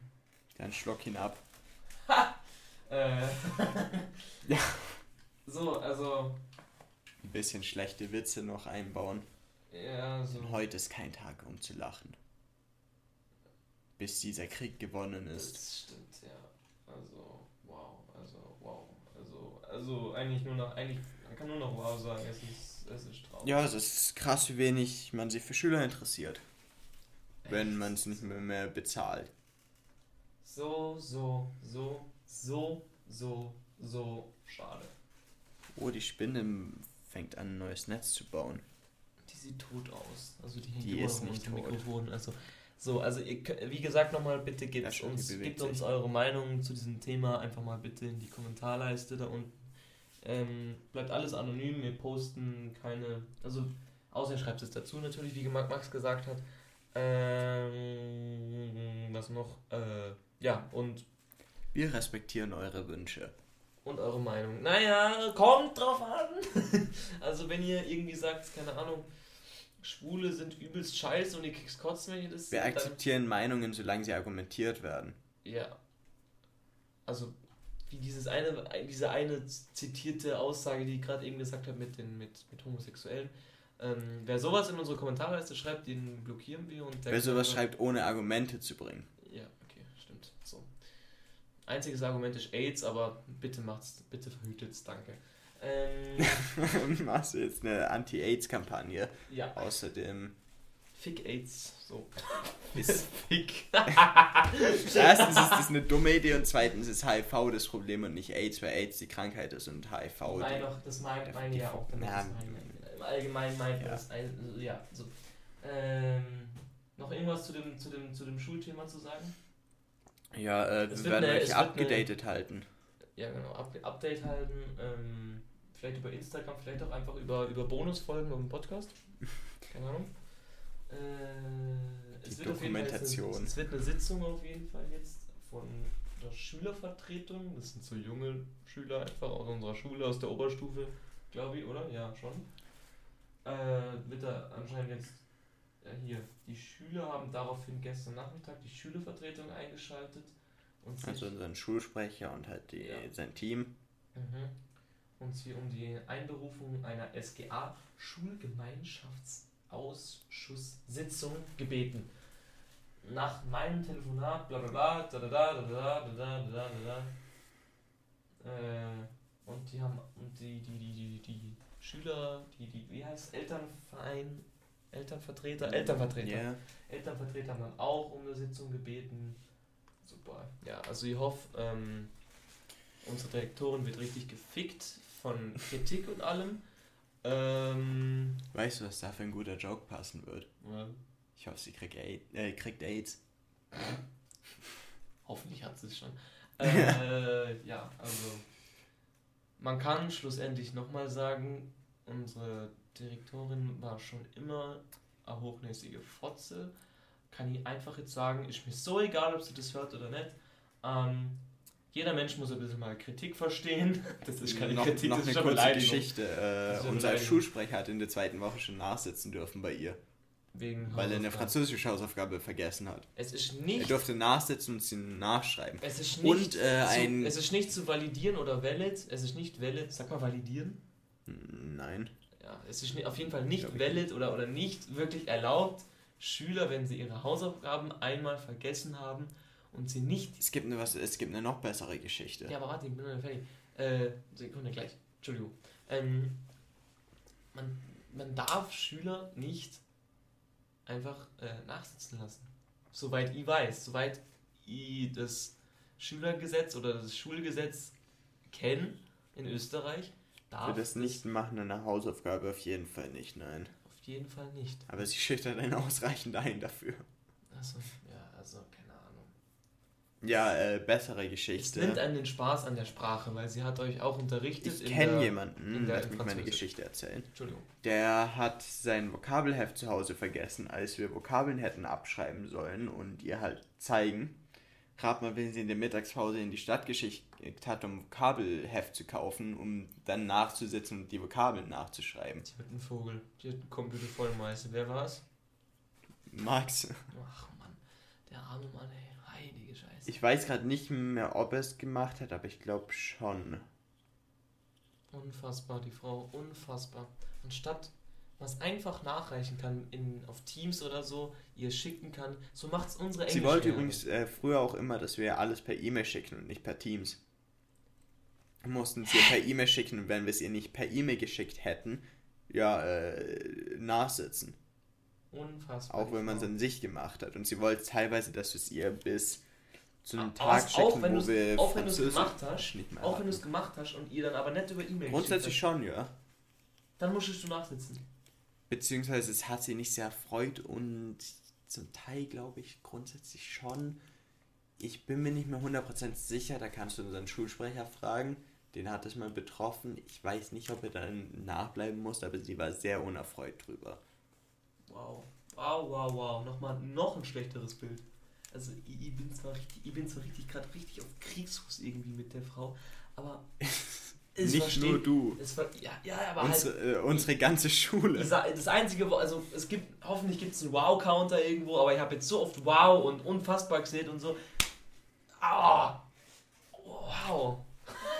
Dann schluck ihn ab. Äh, Ja. So, also. Ein bisschen schlechte Witze noch einbauen. Ja, so. Und heute ist kein Tag, um zu lachen. Bis dieser Krieg gewonnen ist. Das stimmt, ja. Also, wow. Also, wow. Also, also eigentlich nur noch, eigentlich, man kann nur noch wow sagen. Es ist, es ist traurig. Ja, es ist krass, wie wenig man sich für Schüler interessiert, wenn Echt. man es nicht mehr, mehr bezahlt. So, so, so, so, so, so schade. Oh, die Spinne fängt an, ein neues Netz zu bauen. Die sieht tot aus. Also die hängt Die ist nicht tot. Mikrofon. Also, so, also ihr, wie gesagt nochmal, bitte gebt Ja, uns, gebt uns eure Meinung zu diesem Thema einfach mal bitte in die Kommentarleiste da unten. Ähm, bleibt alles anonym, wir posten keine, also außer ihr schreibt es dazu natürlich, wie Max Max gesagt hat. Ähm, was noch? Äh, ja, und Wir respektieren eure Wünsche. und eure Meinung. Naja, kommt drauf an. also wenn ihr irgendwie sagt, keine Ahnung, Schwule sind übelst scheiße und ihr kriegt kotzen, wenn ihr das Wir akzeptieren Meinungen, solange sie argumentiert werden. Ja. Also wie dieses eine, diese eine zitierte Aussage, die ich gerade eben gesagt habe mit den mit, mit Homosexuellen. Ähm, wer sowas in unsere Kommentarleiste schreibt, den blockieren wir und Wer sowas schreibt, ohne Argumente zu bringen. Ja, okay, stimmt. So. Einziges Argument ist AIDS, aber bitte macht's, bitte verhütet's, danke. Ähm, Machst du jetzt eine Anti-AIDS-Kampagne? ja, Außerdem Fick AIDS. So. ist Fick. erstens ist das eine dumme Idee und zweitens ist HIV das Problem und nicht AIDS, weil AIDS die Krankheit ist und HIV Nein, die. doch, das meint meine ich ja auch damit. Ich. Im Allgemeinen meint man ja. das. ein- Ja, so. Ähm, noch irgendwas zu dem, zu, dem, zu dem Schulthema zu sagen? Ja, äh, wir werden eine- euch wird eine- abgedatet halten. Ja, genau. Up Update halten. Ähm, vielleicht über Instagram, vielleicht auch einfach über, über Bonusfolgen dem Podcast. Keine Ahnung. Äh, es wird Dokumentation. Eine, es wird eine Sitzung auf jeden Fall jetzt von der Schülervertretung. Das sind so junge Schüler einfach aus unserer Schule, aus der Oberstufe, glaube ich, oder? Ja, schon. Äh, wird da anscheinend jetzt hier. Die Schüler haben daraufhin gestern Nachmittag die Schülervertretung eingeschaltet und Also unseren Schulsprecher und halt die, Ja. sein Team. Mhm. Und sie um die Einberufung einer SGA Schulgemeinschaftsausschusssitzung gebeten. Nach meinem Telefonat, bla bla bla, da da da da da da da da da da. Äh, und die haben und die, die, die, die, die Schüler, die, die, wie heißt Elternverein, Elternvertreter, Elternvertreter. Ja. Elternvertreter haben dann auch um eine Sitzung gebeten. Super. Ja, also ich hoffe, ähm, unsere Direktorin wird richtig gefickt von Kritik und allem. Ähm, Weißt du, was da für ein guter Joke passen wird? ja, Ich hoffe, sie kriegt AIDS. Äh, kriegt AIDS. hoffentlich hat sie es schon. Äh, ja, also man kann schlussendlich nochmal sagen, unsere Direktorin war schon immer eine hochnäsige Fotze. Kann ich einfach jetzt sagen, ist mir so egal, ob sie das hört oder nicht. Ähm, jeder Mensch muss ein bisschen mal Kritik verstehen. Das ist keine noch, Kritik, noch das eine ist schon kurze. Geschichte. Das Äh, eine unser. Schulsprecher hat in der zweiten Woche schon nachsitzen dürfen bei ihr, Wegen weil er eine französische Hausaufgabe vergessen hat. Es ist Er nicht durfte nachsitzen und sie nachschreiben. Es ist Und, nicht, äh, ein- zu, es ist nicht zu validieren oder valid. Es ist nicht valid. Sag mal validieren. Nein. Ja, es ist auf jeden Fall nicht valid oder, oder nicht wirklich erlaubt, Schüler, wenn sie ihre Hausaufgaben einmal vergessen haben und sie nicht. Es gibt eine, was, es gibt eine noch bessere Geschichte. Ja, aber warte, ich bin noch nicht fertig. Äh, Sekunde gleich. Entschuldigung. Ähm, man, man darf Schüler nicht einfach äh, nachsitzen lassen. Soweit ich weiß, soweit ich das Schülergesetz oder das Schulgesetz kenne in Österreich, darf Für das nicht machen eine Hausaufgabe auf jeden Fall nicht, nein. Auf jeden Fall nicht. Aber sie schüchtert einen ausreichend ein dafür. Achso, ja, also keine Ahnung. Ja, äh, bessere Geschichte. Es nimmt einen den Spaß an der Sprache, weil sie hat euch auch unterrichtet. Ich kenne jemanden, lass mich meine Geschichte erzählen. Entschuldigung. Der hat sein Vokabelheft zu Hause vergessen, als wir Vokabeln hätten abschreiben sollen und ihr halt zeigen. Rat mal, wenn sie in der Mittagspause in die Stadt geschickt hat, um Vokabelheft zu kaufen, um dann nachzusitzen und die Vokabeln nachzuschreiben. Die hat einen Vogel, die hat einen Computer voll Meißel. Wer war's? Max. Ach Mann, der arme Mann, ey. Heilige Scheiße. Ich weiß gerade nicht mehr, ob er es gemacht hat, aber ich glaube schon. Unfassbar, die Frau, unfassbar. Anstatt was einfach nachreichen kann in, auf Teams oder so, ihr schicken kann. So macht es unsere Englisch. Sie wollte übrigens äh, früher auch immer, dass wir alles per E-Mail schicken und nicht per Teams. Wir mussten es ihr per E-Mail schicken und wenn wir es ihr nicht per E-Mail geschickt hätten, ja, äh, nachsitzen. Unfassbar. Auch wenn man es an sich gemacht hat. Und sie wollte teilweise, dass wir es ihr bis zu einem Tag schicken, wo wir auch wenn du es gemacht hast, auch wenn du es gemacht hast und ihr dann aber nicht über E-Mail Grundsätzlich schon, ja. Dann musstest du nachsitzen. Beziehungsweise es hat sie nicht sehr erfreut und zum Teil glaube ich grundsätzlich schon. Ich bin mir nicht mehr 100% sicher, da kannst du unseren Schulsprecher fragen. Den hat es mal betroffen. Ich weiß nicht, ob er dann nachbleiben muss, aber sie war sehr unerfreut drüber. Wow. Wow, wow, wow. Nochmal noch ein schlechteres Bild. Also ich, ich bin zwar richtig, ich bin zwar richtig gerade richtig auf Kriegsfuß irgendwie mit der Frau, aber Es nicht nur du. Es ja, ja, aber unsere, halt, äh, unsere ganze Schule. Das einzige, also es gibt, hoffentlich gibt es einen Wow-Counter irgendwo, aber ich habe jetzt so oft Wow und unfassbar gesehen und so. Ah, wow.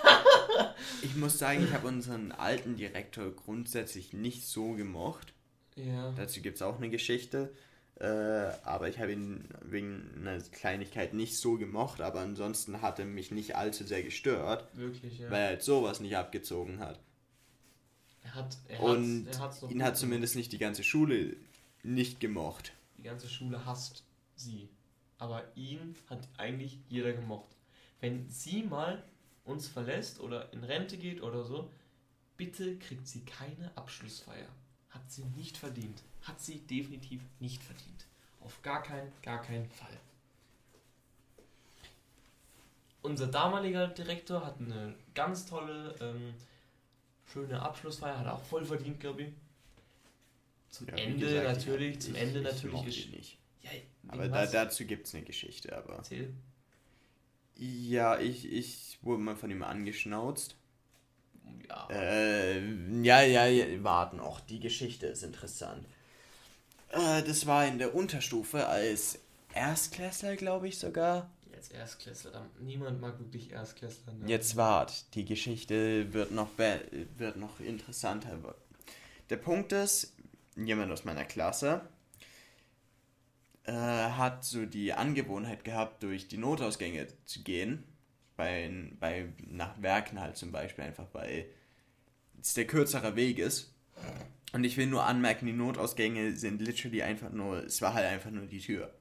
ich muss sagen, ich habe unseren alten Direktor grundsätzlich nicht so gemocht. Ja. Dazu gibt es auch eine Geschichte. Äh, aber ich habe ihn wegen einer Kleinigkeit nicht so gemocht, aber ansonsten hat er mich nicht allzu sehr gestört. Wirklich, ja. Weil er halt sowas nicht abgezogen hat. Er hat, er Und hat, ihn hat zumindest nicht die ganze Schule nicht gemocht. Die ganze Schule hasst sie. Aber ihn hat eigentlich jeder gemocht. Wenn sie mal uns verlässt oder in Rente geht oder so, bitte kriegt sie keine Abschlussfeier. Hat sie nicht verdient hat sie definitiv nicht verdient. Auf gar keinen, gar keinen Fall. Unser damaliger Direktor hat eine ganz tolle, ähm, schöne Abschlussfeier, hat auch voll verdient, glaube ich. Zum ja, Ende gesagt, natürlich, zum ich, Ende ich natürlich. Nicht. Ja, aber da, dazu gibt es eine Geschichte, aber. Erzähl. Ja, ich, ich wurde mal von ihm angeschnauzt. Ja. Äh, ja, ja, ja, warten auch. Die Geschichte ist interessant. Äh, das war in der Unterstufe als Erstklässler, glaube ich sogar. Als Erstklässler, niemand mag wirklich Erstklässler. Ne? Jetzt wart, die Geschichte wird noch, wird noch interessanter. Der Punkt ist, jemand aus meiner Klasse äh, hat so die Angewohnheit gehabt, durch die Notausgänge zu gehen. Bei, bei, nach Werken halt zum Beispiel, einfach weil es der kürzere Weg ist. Und ich will nur anmerken, die Notausgänge sind literally einfach nur, es war halt einfach nur die Tür.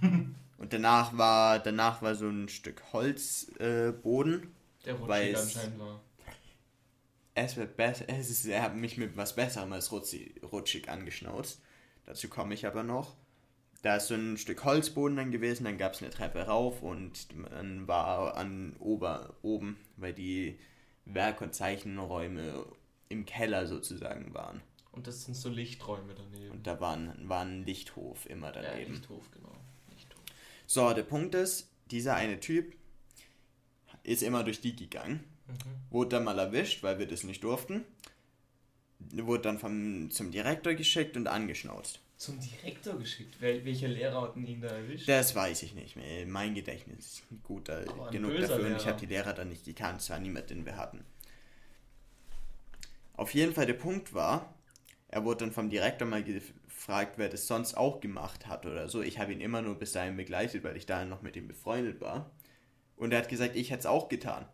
Und danach war, danach war so ein Stück Holzboden. Äh, der rutschig anscheinend war. Es wird besser, es ist, er hat mich mit was Besserem als rutschig, rutschig angeschnauzt. Dazu komme ich aber noch. Da ist so ein Stück Holzboden dann gewesen, dann gab es eine Treppe rauf und man war an Ober, oben, weil die Werk- und Zeichenräume im Keller sozusagen waren. Und das sind so Lichträume daneben. Und da war ein, war ein Lichthof immer daneben. Ja, Lichthof, genau. Lichthof. So, der Punkt ist, dieser eine Typ ist immer durch die gegangen, mhm. wurde dann mal erwischt, weil wir das nicht durften, wurde dann vom, zum Direktor geschickt und angeschnauzt. Zum Direktor geschickt? Wel welche Lehrer hatten ihn da erwischt? Das weiß ich nicht mehr. Mein Gedächtnis ist gut da genug dafür Lehrer. und ich habe die Lehrer dann nicht gekannt. Es war niemand, den wir hatten. Auf jeden Fall der Punkt war, er wurde dann vom Direktor mal gefragt, wer das sonst auch gemacht hat oder so. Ich habe ihn immer nur bis dahin begleitet, weil ich da noch mit ihm befreundet war. Und er hat gesagt, ich hätte es auch getan.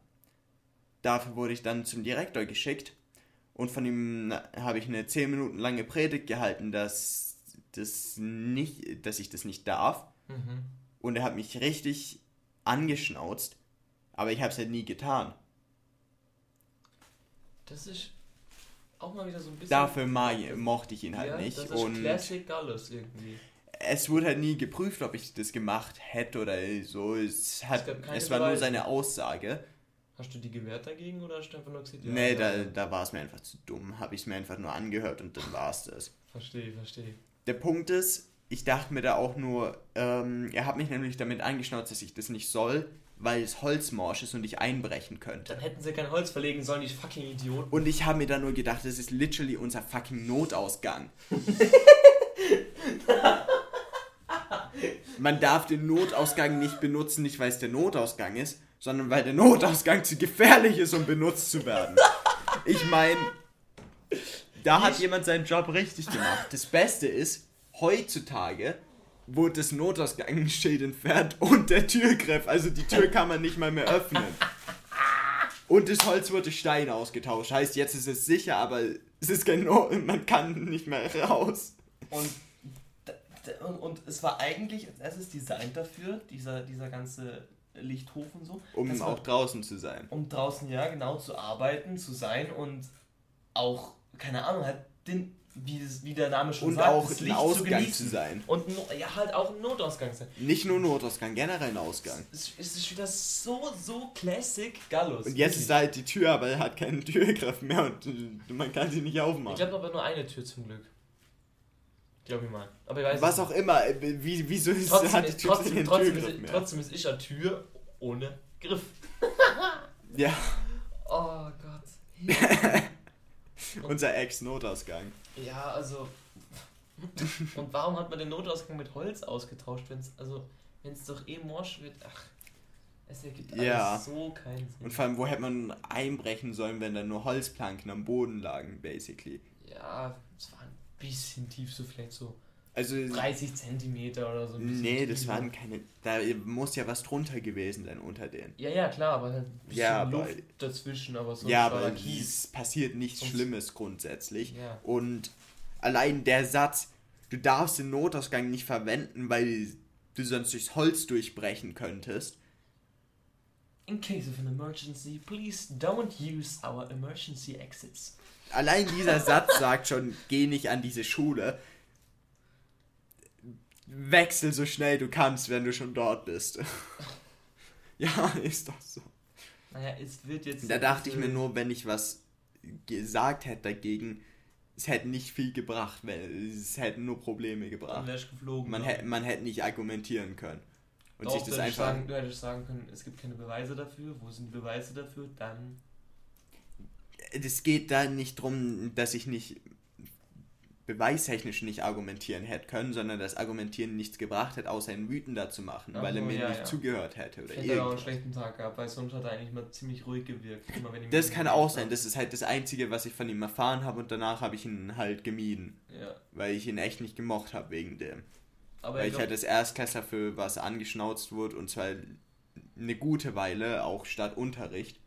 Dafür wurde ich dann zum Direktor geschickt Und von ihm habe ich eine 10 Minuten lange Predigt gehalten, dass, das nicht, dass ich das nicht darf. Mhm. Und er hat mich richtig angeschnauzt. Aber ich habe es halt nie getan. Das ist auch mal wieder so ein bisschen. Dafür mochte ich ihn halt ja, nicht. Das ist und Classic Gallus irgendwie. es wurde halt nie geprüft, ob ich das gemacht hätte oder so. Es, hat, keine es war nur seine Aussage. Hast du die gewehrt dagegen oder hast du einfach nur gesagt, nee, ja, da, ja. da war es mir einfach zu dumm. Habe ich es mir einfach nur angehört und dann war es das. Verstehe, verstehe. Der Punkt ist, ich dachte mir da auch nur, ähm, er hat mich nämlich damit angeschnauzt, dass ich das nicht soll, weil es holzmorsch ist und ich einbrechen könnte. Dann hätten sie kein Holz verlegen sollen, die fucking Idioten. Und ich habe mir da nur gedacht, das ist literally unser fucking Notausgang. Man darf den Notausgang nicht benutzen, nicht weil es der Notausgang ist, sondern weil der Notausgang zu gefährlich ist, um benutzt zu werden. Ich meine, da hat jemand seinen Job richtig gemacht. Das Beste ist, heutzutage wurde das Notausgangsschild entfernt und der Türgriff, also die Tür kann man nicht mal mehr öffnen. Und das Holz wurde Stein ausgetauscht. Heißt, jetzt ist es sicher, aber es ist kein no man kann nicht mehr raus. Und, und, und es war eigentlich als erstes designt dafür, dieser, dieser ganze Lichthof und so. Um das war- auch draußen zu sein. um draußen ja genau zu arbeiten, zu sein und auch, keine Ahnung, halt den, wie, das, wie der Name schon Und sagt, auch das Licht Ausgang genießen. zu sein. Und ja, halt auch ein Notausgang sein. Nicht nur Notausgang, generell ein Ausgang. Es, es ist wieder so, so Classic Gallus. Und jetzt ist da halt die Tür, aber er hat keinen Türgriff mehr und äh, man kann sie nicht Ich aufmachen. glaube aber nur eine Tür zum Glück. Glaube ich mal. Aber ich weiß Was es auch immer, äh, wie, wieso ist, Trotzdem hat die ist, Tür trotzdem, trotzdem, Türgriff ist, mehr? trotzdem ist ich eine Tür ohne Griff. Ja, Oh Gott. unser Ex-Notausgang. Ja, also. Und warum hat man den Notausgang mit Holz ausgetauscht, wenn es also, doch eh morsch wird? Ach, es ergibt alles Ja. so keinen Sinn. Und vor allem, wo hätte man einbrechen sollen, wenn da nur Holzplanken am Boden lagen, basically. ja, es war ein bisschen tief, so vielleicht so Also, 30 Zentimeter oder so. nee, das waren keine. Da muss ja was drunter gewesen sein unter denen. Ja, ja, klar, aber halt ein bisschen Ja, aber- Luft dazwischen, aber so ja, aber Kies. es passiert nichts Sonst- Schlimmes grundsätzlich. Ja. Und allein der Satz, du darfst den Notausgang nicht verwenden, weil du sonst durchs Holz durchbrechen könntest. In case of an emergency, please don't use our emergency exits. Allein dieser Satz sagt schon, geh nicht an diese Schule. Wechsel so schnell du kannst, wenn du schon dort bist. ja, ist doch so. Naja, es wird jetzt. Da dachte ich mir nur, wenn ich was gesagt hätte dagegen, es hätte nicht viel gebracht, weil es hätten nur Probleme gebracht. geflogen. Man, hätte, man hätte nicht argumentieren können. Und Doch, sich das du, hättest einfach. sagen, du hättest sagen können, es gibt keine Beweise dafür. Wo sind Beweise dafür? Dann. Es geht da nicht drum, dass ich nicht beweistechnisch nicht argumentieren hätte können, sondern das Argumentieren nichts gebracht hätte, außer ihn wütender zu machen, Ach weil er mir ja, nicht ja. zugehört hätte oder hat er auch einen schlechten Tag gehabt, weil sonst hat er eigentlich mal ziemlich ruhig gewirkt. Immer wenn ich Das kann auch sein, das ist halt das Einzige, was ich von ihm erfahren habe und danach habe ich ihn halt gemieden, Ja. weil ich ihn echt nicht gemocht habe wegen dem. Aber weil ich ich halt als Erstklässler für was angeschnauzt wurde und zwar eine gute Weile, auch statt Unterricht.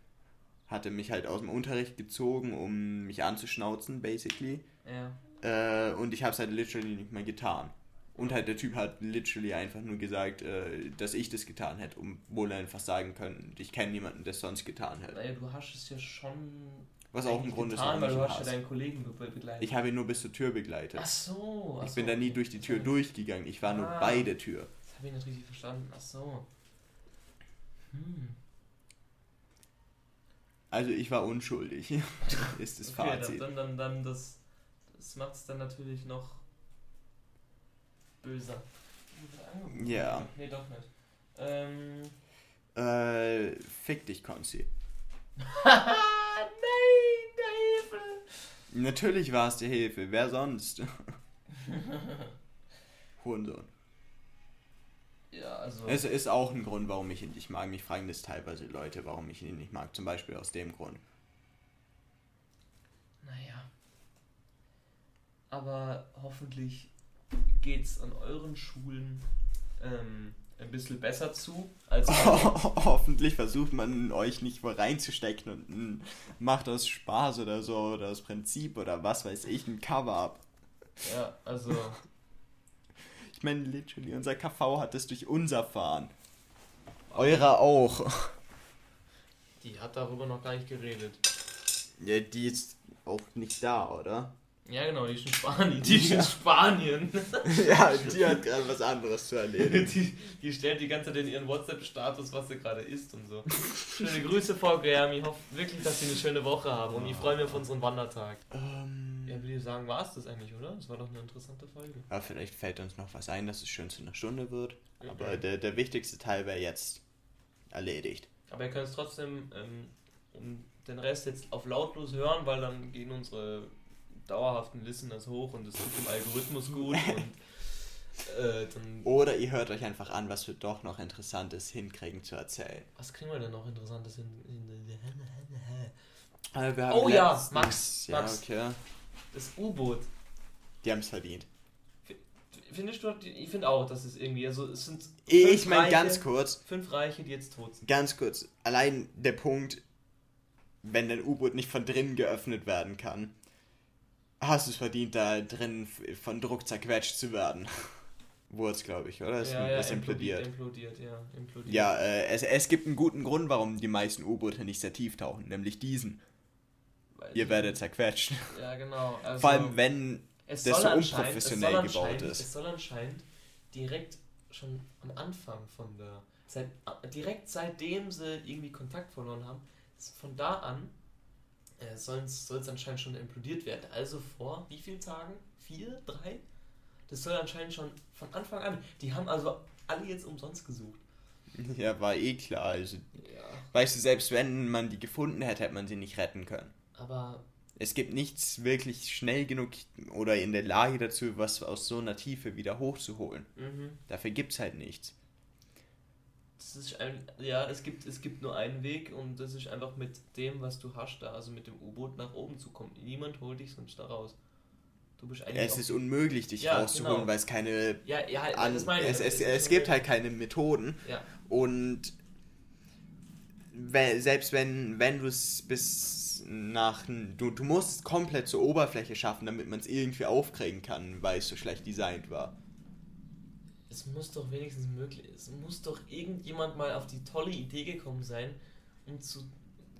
Hatte mich halt aus dem Unterricht gezogen, um mich anzuschnauzen, basically. ja. Äh, und ich habe es halt literally nicht mehr getan. Und halt der Typ hat literally einfach nur gesagt, äh, dass ich das getan hätte, obwohl er einfach sagen können, ich kenne niemanden, der es sonst getan hätte. Naja, du hast es ja schon. Was auch ein Grund ist, getan, warum weil ich du hast ja deinen Kollegen be begleitet. Ich habe ihn nur bis zur Tür begleitet. Ach so. Ach ich so, bin da nie okay. durch die Tür Das durchgegangen, ich war nur Ah. bei der Tür. habe ich nicht richtig verstanden. Ach so. Hm. Also ich war unschuldig, ist das Okay, Fazit. dann, dann, dann, das, das macht es dann natürlich noch böser. Ja. Nee, doch nicht. Ähm. Äh, fick dich, Konzi. Nein, der Hilfe! Natürlich war es die Hilfe, wer sonst? Hurensohn. Ja, also. Es ist auch ein Grund, warum ich ihn nicht mag. Mich fragen das teilweise Leute, warum ich ihn nicht mag. Zum Beispiel aus dem Grund. Naja. Aber hoffentlich geht's an euren Schulen ähm, ein bisschen besser zu als Hoffentlich versucht man euch nicht wo reinzustecken und m, macht aus Spaß oder so oder aus Prinzip oder was weiß ich ein Cover-up. Ja, also Ich meine, literally, unser KV hat es durch unser Fahren. Eurer auch. die hat darüber noch gar nicht geredet. Ja, die ist auch nicht da, oder? Ja, genau, die ist in Spanien. Die ist in Spanien. ja, die hat gerade was anderes zu erledigen. Die, die stellt die ganze Zeit in ihren WhatsApp-Status, was sie gerade isst und so. Schöne Grüße, Frau Graham. Ich hoffe wirklich, dass Sie eine schöne Woche haben und ich freue mich auf unseren Wandertag. Ähm, Ja, würde ich sagen, war es das eigentlich, oder? Das war doch eine interessante Folge. ja, vielleicht fällt uns noch was ein, dass es schön zu einer Stunde wird. Aber Mhm. der, der wichtigste Teil wäre jetzt erledigt. Aber ihr könnt es trotzdem ähm, den Rest jetzt auf lautlos hören, weil dann gehen unsere dauerhaften Listeners hoch und es tut dem Algorithmus gut und äh, dann. Oder ihr hört euch einfach an, was wir doch noch Interessantes hinkriegen zu erzählen. Was kriegen wir denn noch Interessantes hin? in Äh, wir Oh ja, Max, Ja, Max. okay. Das U-Boot. Die haben es verdient. Findest du, ich finde auch, dass es irgendwie, also es sind Ich meine ganz kurz, fünf Reiche, die jetzt tot sind. ganz kurz, allein der Punkt, wenn dein U-Boot nicht von drinnen geöffnet werden kann, hast du es verdient, da drin von Druck zerquetscht zu werden. Wurde es, glaube ich, oder? Ist das implodiert. Implodiert, ja, implodiert. Ja, äh, es, es gibt einen guten Grund, warum die meisten U-Boote nicht sehr tief tauchen, nämlich diesen. Weil Ihr die- werdet zerquetscht. Ja, genau. Also, Vor allem, wenn es das so unprofessionell es gebaut ist. Es soll anscheinend direkt schon am Anfang von der. Seit, direkt seitdem sie irgendwie Kontakt verloren haben, von da an soll es anscheinend schon implodiert werden. Also vor wie vielen Tagen? Vier? Drei? Das soll anscheinend schon von Anfang an. Die haben also alle jetzt umsonst gesucht. Ja, war eh klar. Also, Ja. weißt du, selbst wenn man die gefunden hätte, hätte man sie nicht retten können. Aber Es gibt nichts wirklich schnell genug oder in der Lage dazu, was aus so einer Tiefe wieder hochzuholen. mhm. Dafür gibt's halt nichts. Das ist ein, ja, es gibt, es gibt nur einen Weg und das ist einfach mit dem, was du hast, da, also mit dem U-Boot nach oben zu kommen. Niemand holt dich sonst da raus. Du bist eigentlich. Es ist unmöglich, dich Ja, rauszuholen, genau. weil es keine. ja, ja, An, das meine ich. es, es, es gibt halt keine Methoden. Ja, Und selbst wenn, wenn du es bis nach. Du, du musst es komplett zur Oberfläche schaffen, damit man es irgendwie aufkriegen kann, weil es so schlecht designt war. Es muss doch wenigstens möglich. Es muss doch irgendjemand mal auf die tolle Idee gekommen sein, um zu,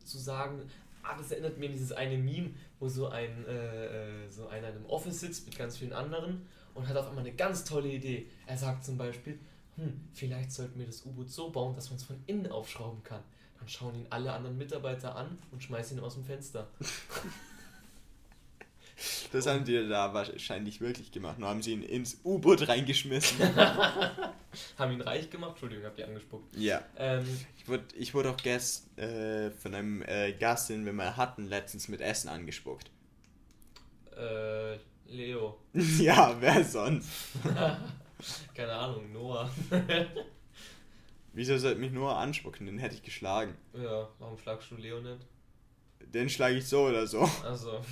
zu sagen. Ah, das erinnert mir an dieses eine Meme, wo so ein äh, äh, so einer in einem Office sitzt mit ganz vielen anderen und hat auf einmal eine ganz tolle Idee. Er sagt zum Beispiel, hm, vielleicht sollten wir das U-Boot so bauen, dass man es von innen aufschrauben kann. Dann schauen ihn alle anderen Mitarbeiter an und schmeißen ihn aus dem Fenster. Das haben die da wahrscheinlich wirklich gemacht. Nur haben sie ihn ins U-Boot reingeschmissen. Haben ihn reich gemacht? Entschuldigung, hab die angespuckt. ja. Ähm, Ich wurde, ich wurde auch gest, äh, von einem äh, Gast, den wir mal hatten, letztens mit Essen angespuckt. äh, Leo. ja, wer sonst? Keine Ahnung, Noah. Wieso sollte mich nur anspucken? Den hätte ich geschlagen. Ja, warum schlagst du Leo nicht? Den schlage ich so oder so. Also,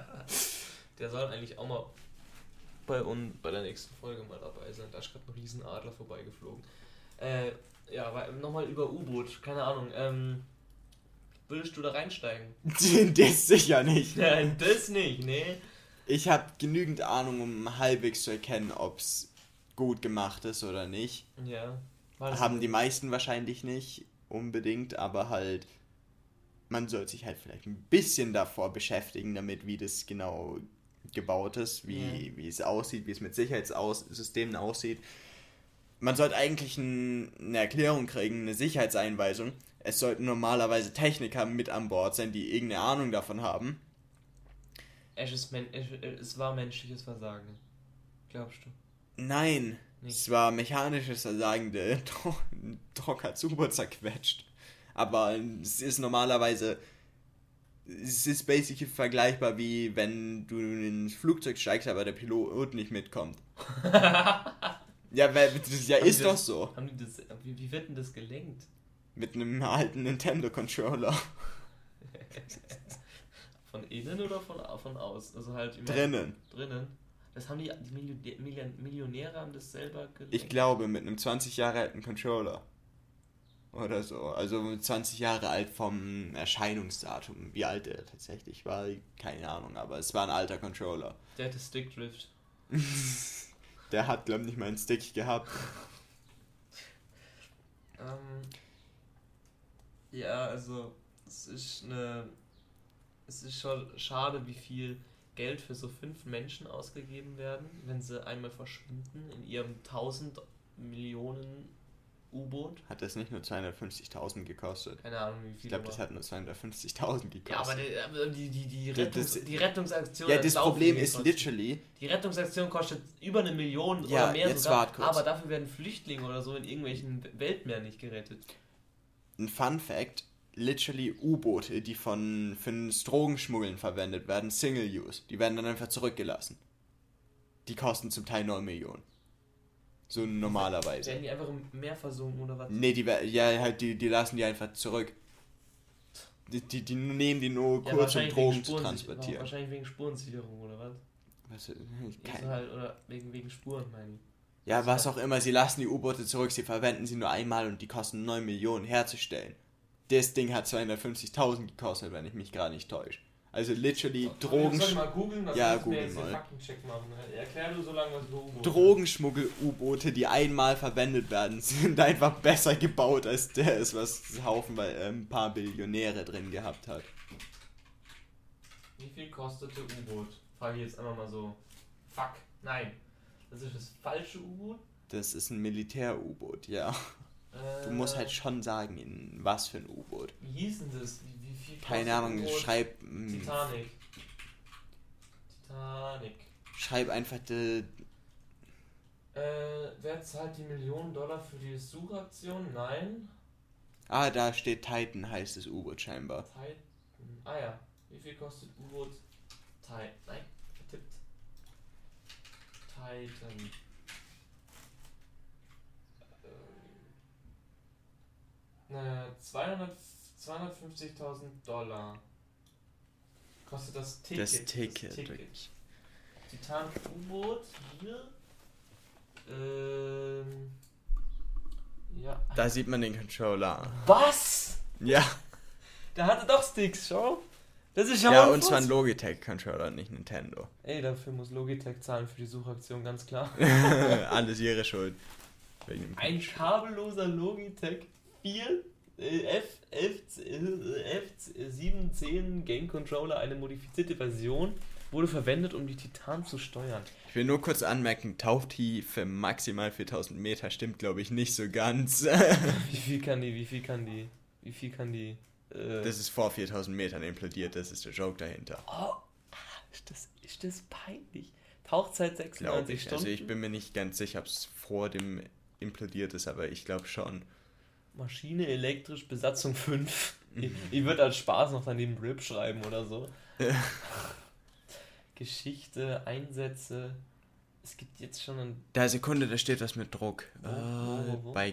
der soll eigentlich auch mal bei, uns, bei der nächsten Folge mal dabei sein. Da ist gerade ein Riesenadler vorbeigeflogen. Äh, ja, aber nochmal über U-Boot, keine Ahnung. Ähm, würdest du da reinsteigen? das sicher nicht. Nein, das nicht, nee. Ich habe genügend Ahnung, um halbwegs zu erkennen, ob es gut gemacht ist oder nicht. Ja. Haben die meisten wahrscheinlich nicht unbedingt, aber halt, man soll sich halt vielleicht ein bisschen davor beschäftigen, damit wie das genau gebaut ist, wie, wie es aussieht, wie es mit Sicherheitssystemen aussieht. Man sollte eigentlich ein, eine Erklärung kriegen, eine Sicherheitseinweisung. Es sollten normalerweise Techniker mit an Bord sein, die irgendeine Ahnung davon haben. Es, ist es war menschliches Versagen. Glaubst du? Nein, Nicht. es war mechanisches Versagen, der Doc hat super zerquetscht. Aber es ist normalerweise, es ist basically vergleichbar wie wenn du ins Flugzeug steigst, aber der Pilot nicht mitkommt. Ja, weil, ja Haben die ist doch das- so. Haben die das, wie, wird denn das gelenkt? Mit einem alten Nintendo-Controller. Von innen oder von, von aus? Also halt immer Drinnen. drinnen. Das haben die, die Millionä- Million- Millionäre haben das selber gelenkt. Ich glaube, mit einem 20 Jahre alten Controller. Oder so. Also 20 Jahre alt vom Erscheinungsdatum. Wie alt er tatsächlich war, keine Ahnung, aber es war ein alter Controller. Der hatte Stickdrift. Der hat, glaube ich, nicht mal einen Stick gehabt. Ähm, ja, also es ist eine. Es ist schon schade, wie viel Geld für so fünf Menschen ausgegeben werden, wenn sie einmal verschwinden in ihrem 1000 Millionen U-Boot. Hat das nicht nur 250.000 gekostet? Keine Ahnung, wie Ich viel. glaube, das hat nur 250.000 gekostet. ja, aber die, die, die, Rettungs, das- die Rettungsaktion. Ja, das Problem ist gekostet. literally, Die Rettungsaktion kostet über eine Million Ja, oder mehr jetzt sogar, wart kurz. aber dafür werden Flüchtlinge oder so in irgendwelchen Weltmeeren nicht gerettet. ein Fun Fact, literally U-Boote, die von für das Drogenschmuggeln verwendet werden, Single Use, die werden dann einfach zurückgelassen. Die kosten zum Teil 9 Millionen. So normalerweise. Werden die einfach im Meer versunken oder was? Nee, die ja halt die, die lassen die einfach zurück. Die, die, die nehmen die nur Ja, kurz um Drogen zu transportieren. Wahrscheinlich wegen Spurensicherung oder was? Was, äh, kein, halt, oder wegen, wegen Spuren, meine ich. ja, was auch immer, sie lassen die U-Boote zurück, sie verwenden sie nur einmal und die kosten 9 Millionen herzustellen. Das Ding hat 250.000 gekostet, wenn ich mich gerade nicht täusche. Also literally Drogen, Soll ich mal googeln? Was Ja, googeln jetzt mal. Faktencheck machen? Erklär du so lange, was U-Boote Drogenschmuggel-U-Boote, die einmal verwendet werden, sind einfach besser gebaut als das, was Haufen weil äh, ein paar Billionäre drin gehabt hat. Wie viel kostete U-Boot? Frage ich jetzt einfach mal so. Fuck, nein. Das ist das falsche U-Boot? Das ist ein Militär-U-Boot, ja. Du musst halt schon sagen, in was für ein U-Boot. Wie hieß denn das? Wie, wie viel Keine Ahnung, schreib, mm, Titanic. Titanic. schreib einfach die, Äh, wer zahlt die Millionen Dollar für die Suchaktion? Nein. Ah, da steht Titan, heißt das U-Boot scheinbar. Titan. Ah ja. Wie viel kostet U-Boot? Titan. Nein, getippt. Titan. 200 250.000 Dollar. Kostet das Ticket. Das Ticket. Titan U-Boot hier. Ähm, ja. Da sieht man den Controller. Was? Ja, Der hatte doch Sticks, schau. Das ist ja, ja und zwar ein. Logitech-Controller, nicht Nintendo. Ey, dafür muss Logitech zahlen für die Suchaktion, ganz klar. Alles ihre Schuld. Ein kabelloser Logitech 4 äh, F, F, äh, F710 Game Controller, eine modifizierte Version, wurde verwendet, um die Titan zu steuern. Ich will nur kurz anmerken, Tauchtiefe maximal 4000 Meter stimmt, glaube ich, nicht so ganz. Wie viel kann die, wie viel kann die, wie viel kann die, äh, Das ist vor 4000 Metern implodiert, das ist der Joke dahinter. oh, ist das, ist das peinlich. Tauchzeit Glaube 96 ich. Stunden. Also ich bin mir nicht ganz sicher, ob es vor dem implodiert ist, aber ich glaube schon. Maschine elektrisch, Besatzung 5. Ich, ich würde als Spaß noch daneben RIP schreiben oder so. Geschichte, Einsätze. Es gibt jetzt schon ein. Da Sekunde, da steht was mit Druck. Wo, Äh, wo, wo, wo? Bei,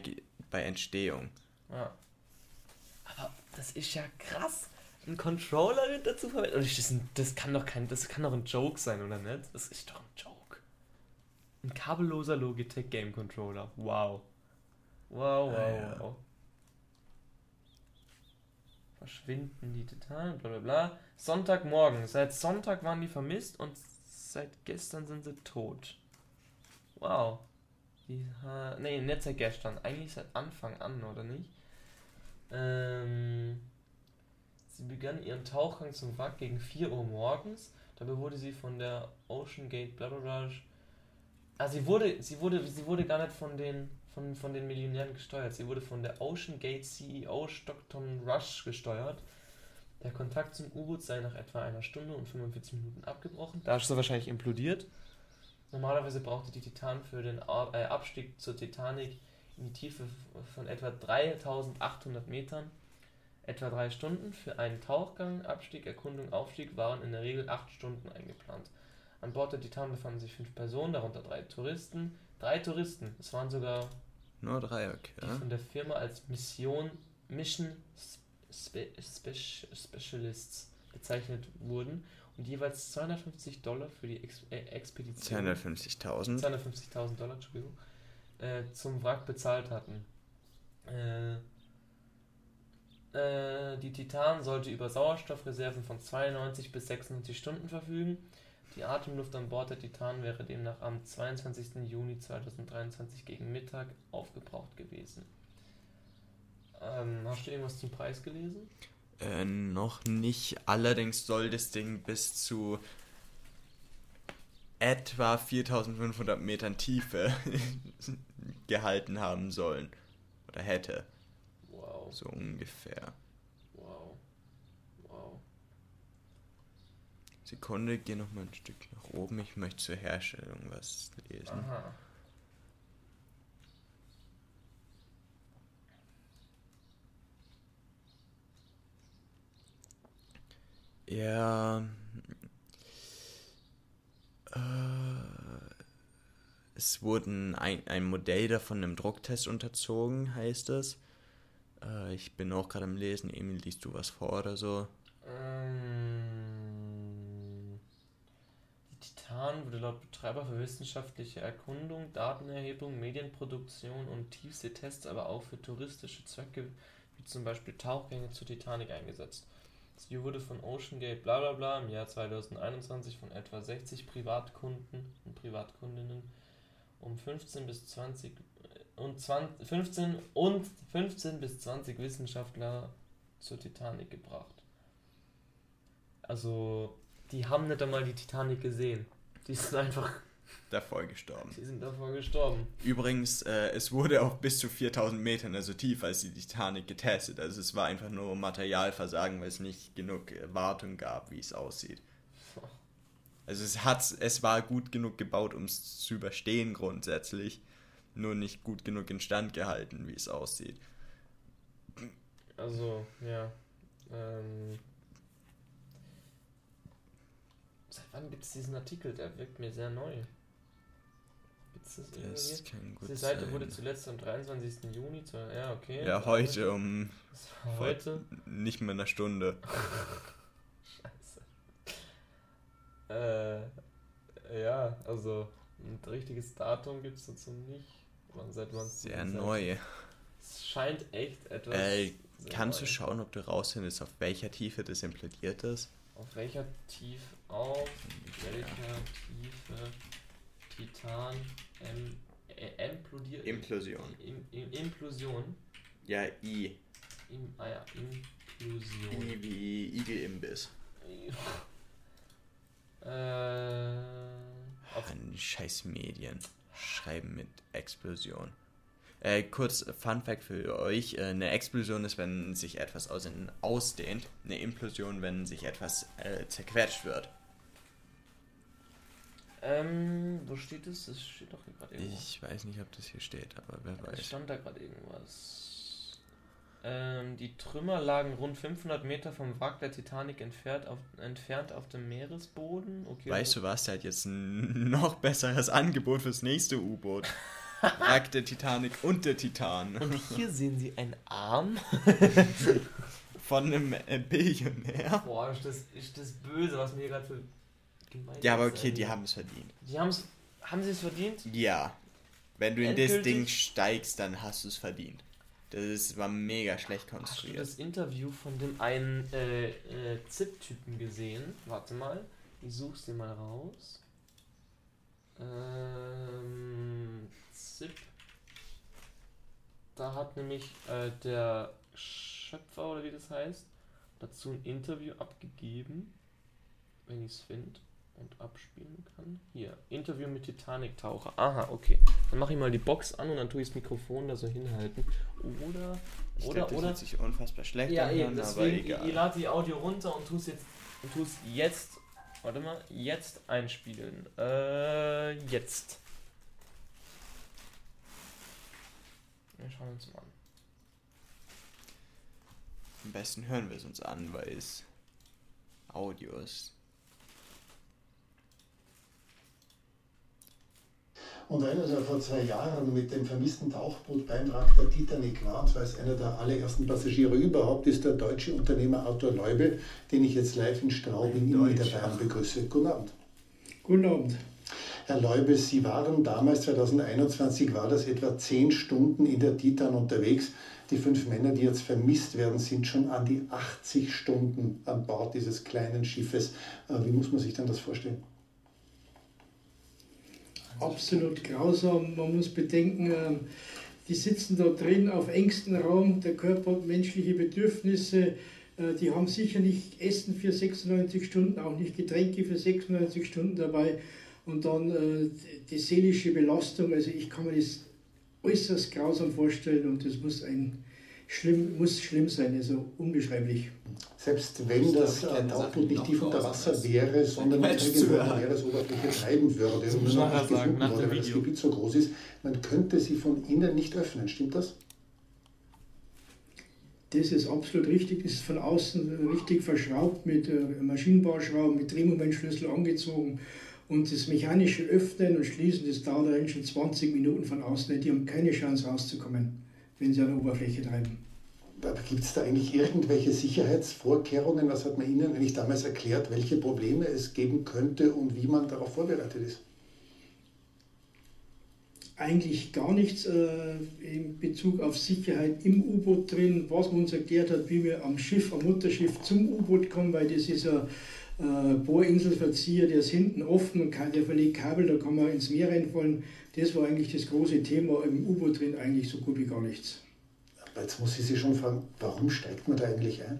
bei Entstehung. Ja. Aber das ist ja krass. Ein Controller wird dazu verwendet. Und ich, das, das kann doch kein. Das kann doch ein Joke sein, oder nicht? Das ist doch ein Joke. Ein kabelloser Logitech Game Controller. Wow. Wow, wow, Ah, ja. wow. Verschwinden die Titanen, bla bla bla. Sonntagmorgen. Seit Sonntag waren die vermisst und seit gestern sind sie tot. Wow. Die, ha- nee, nicht seit gestern. Eigentlich seit Anfang an, oder nicht? Ähm, sie begann ihren Tauchgang zum Wrack gegen 4 Uhr morgens. Dabei wurde sie von der Ocean Gate Blablabla. Ah, sie wurde, sie wurde, sie wurde gar nicht von den, von, von den Millionären gesteuert. Sie wurde von der Ocean Gate CEO Stockton Rush gesteuert. Der Kontakt zum U-Boot sei nach etwa einer Stunde und 45 Minuten abgebrochen. Da ist sie wahrscheinlich implodiert. Normalerweise brauchte die Titan für den äh, Abstieg zur Titanic in die Tiefe von etwa 3800 Metern etwa drei Stunden. Für einen Tauchgang, Abstieg, Erkundung, Aufstieg waren in der Regel acht Stunden eingeplant. An Bord der Titan befanden sich fünf Personen, darunter drei Touristen. Drei Touristen, es waren sogar Nur drei, okay. die von der Firma als Mission Mission Spe Spe Specialists bezeichnet wurden und jeweils 250 Dollar für die Ex äh, Expedition. 250.000. 250.000 Dollar, Entschuldigung, äh, zum Wrack bezahlt hatten. Äh, äh, die Titan sollte über Sauerstoffreserven von 92 bis 96 Stunden verfügen. Die Atemluft an Bord der Titan wäre demnach am 22. Juni 2023 gegen Mittag aufgebraucht gewesen. Ähm, hast du irgendwas zum Preis gelesen? Äh, noch nicht. Allerdings soll das Ding bis zu etwa 4500 Metern Tiefe gehalten haben sollen. Oder hätte. Wow, So ungefähr. wow, wow. Sekunde, geh noch mal ein Stück nach oben. Ich möchte zur Herstellung was lesen. Aha. Ja. Äh, es wurden ein, ein Modell davon einem Drucktest unterzogen, heißt es. Äh, ich bin auch gerade am Lesen. Emil, liest du was vor oder so? Ähm, Titan wurde laut Betreiber für wissenschaftliche Erkundung, Datenerhebung, Medienproduktion und Tiefseetests, aber auch für touristische Zwecke, wie zum Beispiel Tauchgänge zur Titanic eingesetzt. Sie wurde von OceanGate bla bla bla im Jahr 2021 von etwa 60 Privatkunden und Privatkundinnen um 15 bis 20 und 20, 15 und 15 bis 20 Wissenschaftler zur Titanic gebracht. Also, die haben nicht einmal die Titanic gesehen. Die sind einfach, Davor gestorben. die sind davor gestorben. Übrigens, äh, es wurde auf bis zu 4000 Metern, also tiefer als die Titanic, getestet. Also es war einfach nur Materialversagen, weil es nicht genug äh, Wartung gab, wie es aussieht. Also es hat, es war gut genug gebaut, um es zu überstehen grundsätzlich, nur nicht gut genug instand gehalten, wie es aussieht. Also, ja. Ähm, seit wann gibt es diesen Artikel? Der wirkt mir sehr neu. Gibt's das irgendwie? Das kann gut Die Seite sein. wurde zuletzt am 23. Juni, zu, ja, okay. ja, heute um heute. nicht mehr eine Stunde. Scheiße. Äh, ja, also ein richtiges Datum gibt es dazu nicht. Wann, seit wann Sehr neu. Es scheint echt etwas. Äh, Kannst du neu. schauen, ob du rausfindest, auf welcher Tiefe das implodiert ist? Auf welcher Tiefe, auf welcher Tiefe Titan em, äh, implodiert. Implosion. Im, im, Implosion. Ja, I. Im, ah ja, Implosion. I wie Igelimbiss. Äh, auf, An scheiß Medien. Schreiben mit Explosion. Äh, kurz Fun Fact für euch. Äh, eine Explosion ist, wenn sich etwas außen ausdehnt. Eine Implosion, wenn sich etwas äh, zerquetscht wird. ähm, wo steht es? Es steht doch hier gerade irgendwo. Ich weiß nicht, ob das hier steht, aber wer Es weiß. stand da gerade irgendwas. Ähm, die Trümmer lagen rund 500 Meter vom Wrack der Titanic entfernt auf, entfernt auf dem Meeresboden. Okay, Weißt du was? Der hat jetzt ein noch besseres Angebot fürs nächste U-Boot. Wrack der Titanic und der Titan. Und hier sehen Sie einen Arm. Von einem äh, Billionär. Boah, ist das, ist das böse, was mir gerade für gemein Ja, aber okay, die haben es verdient. Die haben's, haben sie es verdient? Ja. Wenn du in das Endgültig? Ding steigst, dann hast du es verdient. Das ist, war mega schlecht Hast du konstruiert. das Interview von dem einen äh, äh, ZIP-Typen gesehen? Warte mal, ich such's dir mal raus. Ähm, ZIP. Da hat nämlich äh, der Schöpfer oder wie das heißt, dazu ein Interview abgegeben, wenn ich es finde und abspielen kann. Hier, Interview mit Titanic-Taucher. Aha, okay. Dann mache ich mal die Box an und dann tue ich das Mikrofon da so hinhalten. Oder, Ich oder, glaub, das oder. wird sich unfassbar schlecht Ja, anhören, eben, aber deswegen, ich, egal. ich lade die Audio runter und tue es jetzt, und tu's jetzt, warte mal, jetzt einspielen. Äh, jetzt. Wir schauen uns mal an. Am besten hören wir es uns an, weil es Audio ist. Und einer, der vor zwei Jahren mit dem vermissten Tauchboot beim Wrack der Titanic war, und zwar als einer der allerersten Passagiere überhaupt, ist der deutsche Unternehmer Arthur Leube, den ich jetzt live in Straubing in Niederbayern begrüße. Guten Abend. Guten Abend. Herr Leube, Sie waren damals, 2021, war das etwa zehn Stunden in der Titan unterwegs. Die fünf Männer, die jetzt vermisst werden, sind schon an die 80 Stunden an Bord dieses kleinen Schiffes. Äh, wie muss man sich denn das vorstellen? Absolut grausam. Man muss bedenken, ähm, die sitzen da drin auf engstem Raum, der Körper hat menschliche Bedürfnisse, äh, die haben sicher nicht Essen für 96 Stunden, auch nicht Getränke für 96 Stunden dabei. Und dann äh, die seelische Belastung, also ich kann mir das äußerst grausam vorstellen und das muss ein schlimm, muss schlimm sein, also unbeschreiblich. Selbst wenn das Tauchboot nicht tief unter Wasser wäre, sondern irgendwo an der Meeresoberfläche treiben würde und nicht gefunden wurde, weil das Gebiet so groß ist, man könnte sie von innen nicht öffnen. Stimmt das? Das ist absolut richtig. Das ist von außen richtig verschraubt mit äh, Maschinenbauschrauben, mit Drehmomentschlüssel angezogen. Und das mechanische Öffnen und Schließen, das dauert allein schon 20 Minuten von außen. Die haben keine Chance rauszukommen, wenn sie an der Oberfläche treiben. Gibt es da eigentlich irgendwelche Sicherheitsvorkehrungen? Was hat man Ihnen eigentlich damals erklärt, welche Probleme es geben könnte und wie man darauf vorbereitet ist? Eigentlich gar nichts äh, in Bezug auf Sicherheit im U-Boot drin, was man uns erklärt hat, wie wir am Schiff, am Mutterschiff zum U-Boot kommen, weil das ist ja äh, Bohrinselverzieher, der ist hinten offen und kann, der verlegt Kabel, da kann man ins Meer reinfallen. Das war eigentlich das große Thema im U-Boot drin, eigentlich so gut wie gar nichts. Aber jetzt muss ich Sie schon fragen, warum steigt man da eigentlich ein?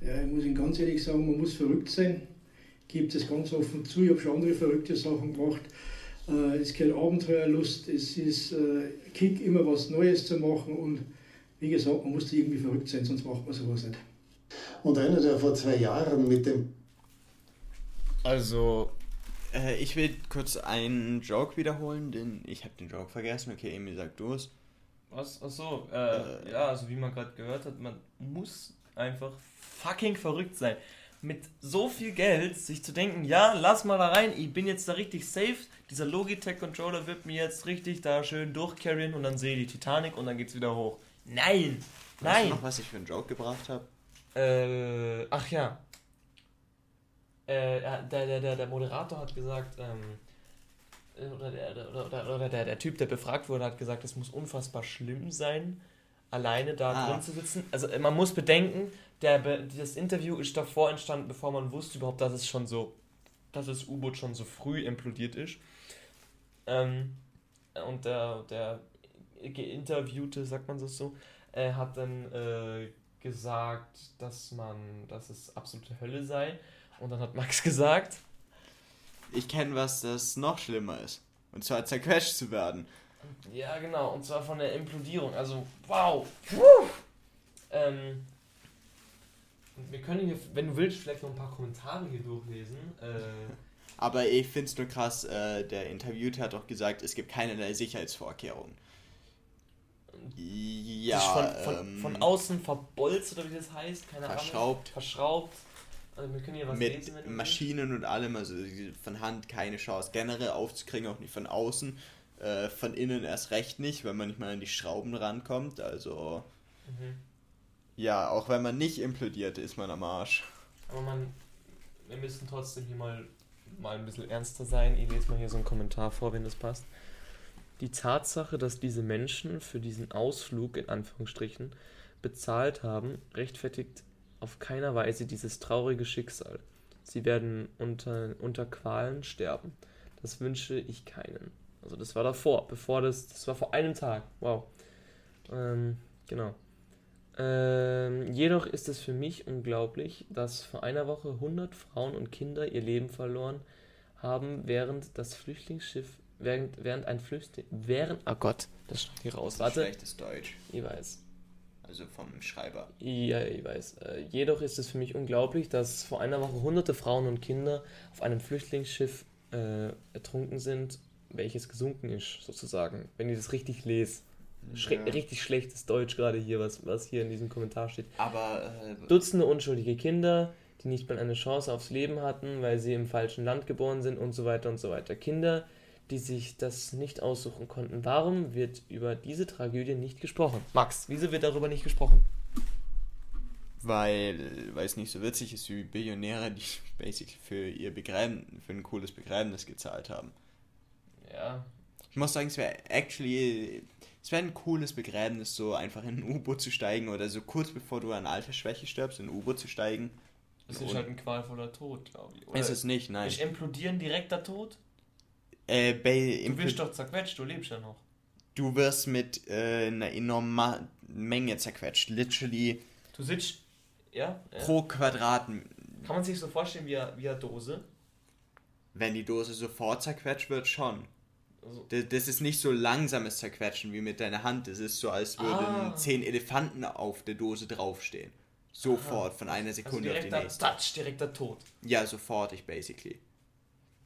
Ja, ich muss Ihnen ganz ehrlich sagen, man muss verrückt sein. Ich gebe das ganz offen zu, ich habe schon andere verrückte Sachen gemacht. Äh, es geht Abenteuerlust, es ist äh, Kick, immer was Neues zu machen und wie gesagt, man muss da irgendwie verrückt sein, sonst macht man sowas nicht. Und einer, der vor zwei Jahren mit dem. Also, äh, ich will kurz einen Joke wiederholen, denn ich habe den Joke vergessen. Okay, Emil, sag du es. Was? Achso, äh, äh, ja, also wie man gerade gehört hat, man muss einfach fucking verrückt sein. Mit so viel Geld sich zu denken, ja, lass mal da rein, ich bin jetzt da richtig safe, dieser Logitech-Controller wird mir jetzt richtig da schön durchcarryen und dann sehe ich die Titanic und dann geht's wieder hoch. Nein! Weißt Nein! Du noch, was ich für einen Joke gebracht habe? Äh, ach ja. Äh, der, der, der, der Moderator hat gesagt, ähm, oder, der, oder, oder, oder der, der Typ, der befragt wurde, hat gesagt, es muss unfassbar schlimm sein, alleine da ah. drin zu sitzen. Also man muss bedenken, der, das Interview ist davor entstanden, bevor man wusste überhaupt, dass es schon so, dass das U-Boot schon so früh implodiert ist. Ähm, und der, der Geinterviewte, sagt man das so, äh, hat dann äh, gesagt, dass man, dass es absolute Hölle sei. Und dann hat Max gesagt, ich kenne was, das noch schlimmer ist. Und zwar zerquetscht zu werden. Ja, genau. Und zwar von der Implodierung. Also, wow. Ähm, wir können hier, wenn du willst, vielleicht noch ein paar Kommentare hier durchlesen. Äh, Aber ich finde es nur krass, äh, der Interviewte hat auch gesagt, es gibt keinerlei Sicherheitsvorkehrungen. Ja. Von, von, ähm, von, außen verbolzt oder wie das heißt, keine verschraubt. Ahnung. Verschraubt. Also wir können hier was Mit lesen, Maschinen und allem, also von Hand keine Chance. Generell aufzukriegen, auch nicht von außen. Äh, von innen erst recht nicht, wenn man nicht mal an die Schrauben rankommt. Also. Mhm. Ja, auch wenn man nicht implodiert, ist man am Arsch. Aber man. Wir müssen trotzdem hier mal, mal ein bisschen ernster sein. Ich lese mal hier so einen Kommentar vor, wenn das passt. Die Tatsache, dass diese Menschen für diesen Ausflug in Anführungsstrichen bezahlt haben, rechtfertigt auf keiner Weise dieses traurige Schicksal. Sie werden unter, Qualen sterben. Das wünsche ich keinen. Also das war davor, bevor das, das war vor einem Tag. Wow. Ähm, genau. Ähm, jedoch ist es für mich unglaublich, dass vor einer Woche 100 Frauen und Kinder ihr Leben verloren haben, während das Flüchtlingsschiff während, während ein Flüchtling. Während. Oh Gott, das schreibt hier raus. Warte. Schlechtes Deutsch. Ich weiß. Also vom Schreiber. Ja, ich weiß. Äh, jedoch ist es für mich unglaublich, dass vor einer Woche hunderte Frauen und Kinder auf einem Flüchtlingsschiff äh, ertrunken sind, welches gesunken ist, sozusagen. Wenn ich das richtig lese. Schre ja. Richtig schlechtes Deutsch gerade hier, was, was hier in diesem Kommentar steht. Aber. Äh, Dutzende unschuldige Kinder, die nicht mal eine Chance aufs Leben hatten, weil sie im falschen Land geboren sind und so weiter und so weiter. Kinder, die sich das nicht aussuchen konnten. Warum wird über diese Tragödie nicht gesprochen? Max, wieso wird darüber nicht gesprochen? Weil, weil es nicht so witzig ist wie Billionäre, die basically für ihr Begräben, für ein cooles Begräbnis gezahlt haben. Ja. Ich muss sagen, es wäre actually, es wäre ein cooles Begräbnis, so einfach in ein U-Boot zu steigen oder so kurz bevor du an Altersschwäche stirbst, in ein U-Boot zu steigen. Das ist halt ein qualvoller Tod, glaube ich. Oder ist es nicht, nein. Ist implodieren direkter Tod? Äh, bei, du wirst doch zerquetscht, du lebst ja noch. Du wirst mit äh, einer enormen Menge zerquetscht. Literally. Du sitzt. Ja, ja. Pro Quadrat. Kann man sich so vorstellen wie eine, wie eine Dose? Wenn die Dose sofort zerquetscht wird, schon. Also. Das, das, ist nicht so langsames Zerquetschen wie mit deiner Hand. Das ist so, als würden ah. zehn Elefanten auf der Dose draufstehen. Sofort, Aha. von einer also Sekunde also auf die nächste. Touch, direkter Tod. Ja, sofortig, basically.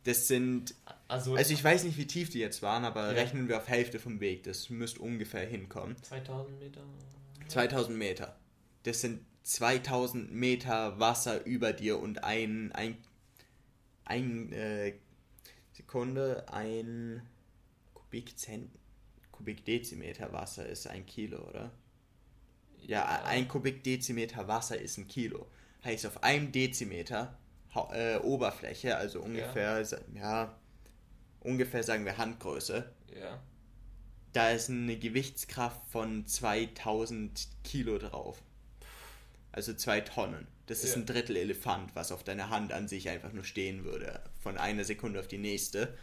Das sind. Also, also ich weiß nicht, wie tief die jetzt waren, aber ja. rechnen wir auf Hälfte vom Weg. Das müsste ungefähr hinkommen. 2000 Meter? 2000 Meter. Das sind 2000 Meter Wasser über dir und ein. ein. ein. Äh, Sekunde, ein Kubikzent. Kubikdezimeter Wasser ist ein Kilo, oder? Ja, ja, ein Kubikdezimeter Wasser ist ein Kilo. Heißt, auf einem Dezimeter äh, Oberfläche, also ungefähr, ja. ja. Ungefähr sagen wir Handgröße. Ja. Da ist eine Gewichtskraft von 2000 Kilo drauf. Also zwei Tonnen. Das ist ja. ein Drittel Elefant, was auf deiner Hand an sich einfach nur stehen würde. Von einer Sekunde auf die nächste.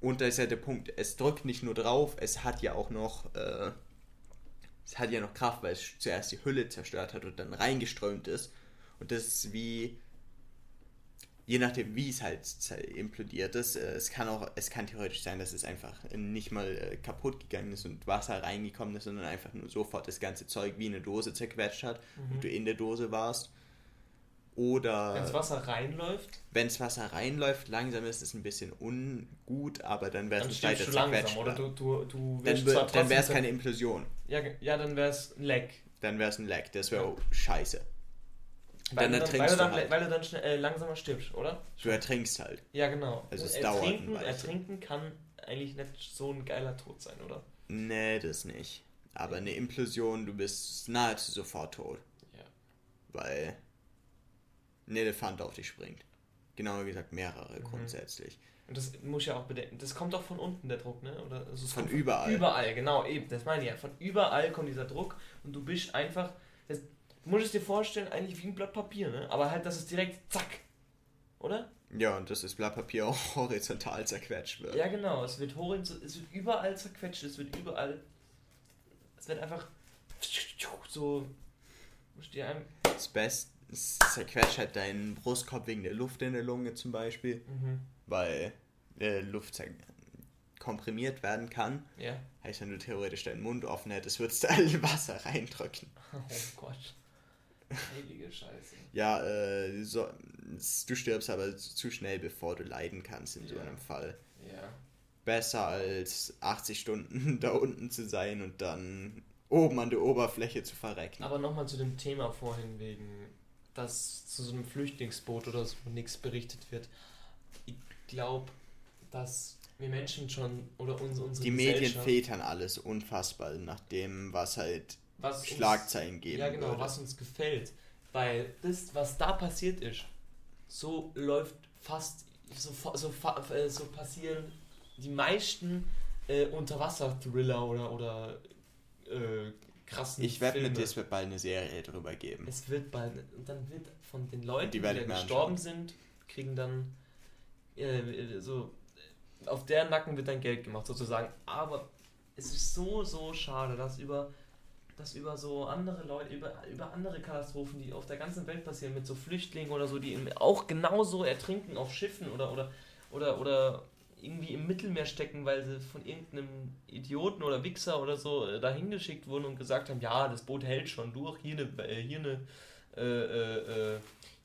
Und da ist ja der Punkt, es drückt nicht nur drauf, es hat ja auch noch, äh, es hat ja noch Kraft, weil es zuerst die Hülle zerstört hat und dann reingeströmt ist. Und das ist wie, je nachdem, wie es halt implodiert ist, äh, es kann auch, es kann theoretisch sein, dass es einfach nicht mal äh, kaputt gegangen ist und Wasser reingekommen ist, sondern einfach nur sofort das ganze Zeug wie eine Dose zerquetscht hat mhm. und du in der Dose warst. Oder. Wenn das Wasser reinläuft? Wenn das Wasser reinläuft, langsam ist es ein bisschen ungut, aber dann wäre es weiter zerquetscht. Oder du, du, du dann dann wäre es keine Implosion. Ja, ja dann wäre es ein Leck. Dann wäre es ein Leck, das wäre ja. scheiße. Weil, dann, dann, weil, du dann, halt. weil du dann schnell, äh, langsamer stirbst, oder? Du ertrinkst halt. Ja, genau. Also es ertrinken, dauert. Ertrinken kann eigentlich nicht so ein geiler Tod sein, oder? Nee, das nicht. Aber eine Implosion, du bist nahezu sofort tot. Ja. Weil ein Elefant auf dich springt. Genauer gesagt mehrere mhm. grundsätzlich. Und das muss ja auch bedenken. Das kommt doch von unten, der Druck, ne? Oder also von überall. Von überall, genau, eben. Das meine ich ja. Von überall kommt dieser Druck und du bist einfach. Du musst es dir vorstellen, eigentlich wie ein Blatt Papier, ne? Aber halt, dass es direkt zack. Oder? Ja, und dass das Blatt Papier auch horizontal zerquetscht wird. Ja, genau. Es wird horizontal, es wird überall zerquetscht, es wird überall. Es wird einfach so. Musst dir einem. Das Beste es zerquetscht halt deinen Brustkorb wegen der Luft in der Lunge zum Beispiel. Mhm. Weil äh, Luft komprimiert werden kann. Ja. Heißt, wenn du theoretisch deinen Mund offen hättest, würdest du all Wasser reindrücken. Oh Gott. Heilige Scheiße. ja, äh, so, du stirbst aber zu schnell, bevor du leiden kannst in so einem Fall. Ja. Besser als 80 Stunden da unten zu sein und dann oben an der Oberfläche zu verrecken. Aber nochmal zu dem Thema vorhin, wegen, dass zu so einem Flüchtlingsboot oder so nichts berichtet wird. Ich glaube, dass wir Menschen schon oder uns, unsere Die Medien filtern alles unfassbar nach dem, was halt was Schlagzeilen geben. Ja, genau, würde. was uns gefällt. Weil das, was da passiert ist, so läuft fast, so, so, äh, so passieren die meisten äh, Unterwasser-Thriller oder, oder äh, krassen Ich werde mit dir, es wird bald eine Serie drüber geben. Es wird bald, und dann wird von den Leuten, die, die gestorben sind, kriegen dann äh, so, auf deren Nacken wird dann Geld gemacht sozusagen. Aber es ist so, so schade, dass über dass über so andere Leute, über, über andere Katastrophen, die auf der ganzen Welt passieren, mit so Flüchtlingen oder so, die auch genauso ertrinken auf Schiffen oder, oder, oder, oder irgendwie im Mittelmeer stecken, weil sie von irgendeinem Idioten oder Wichser oder so äh, dahin geschickt wurden und gesagt haben, ja, das Boot hält schon durch, hier eine, äh, hier eine, äh, äh, äh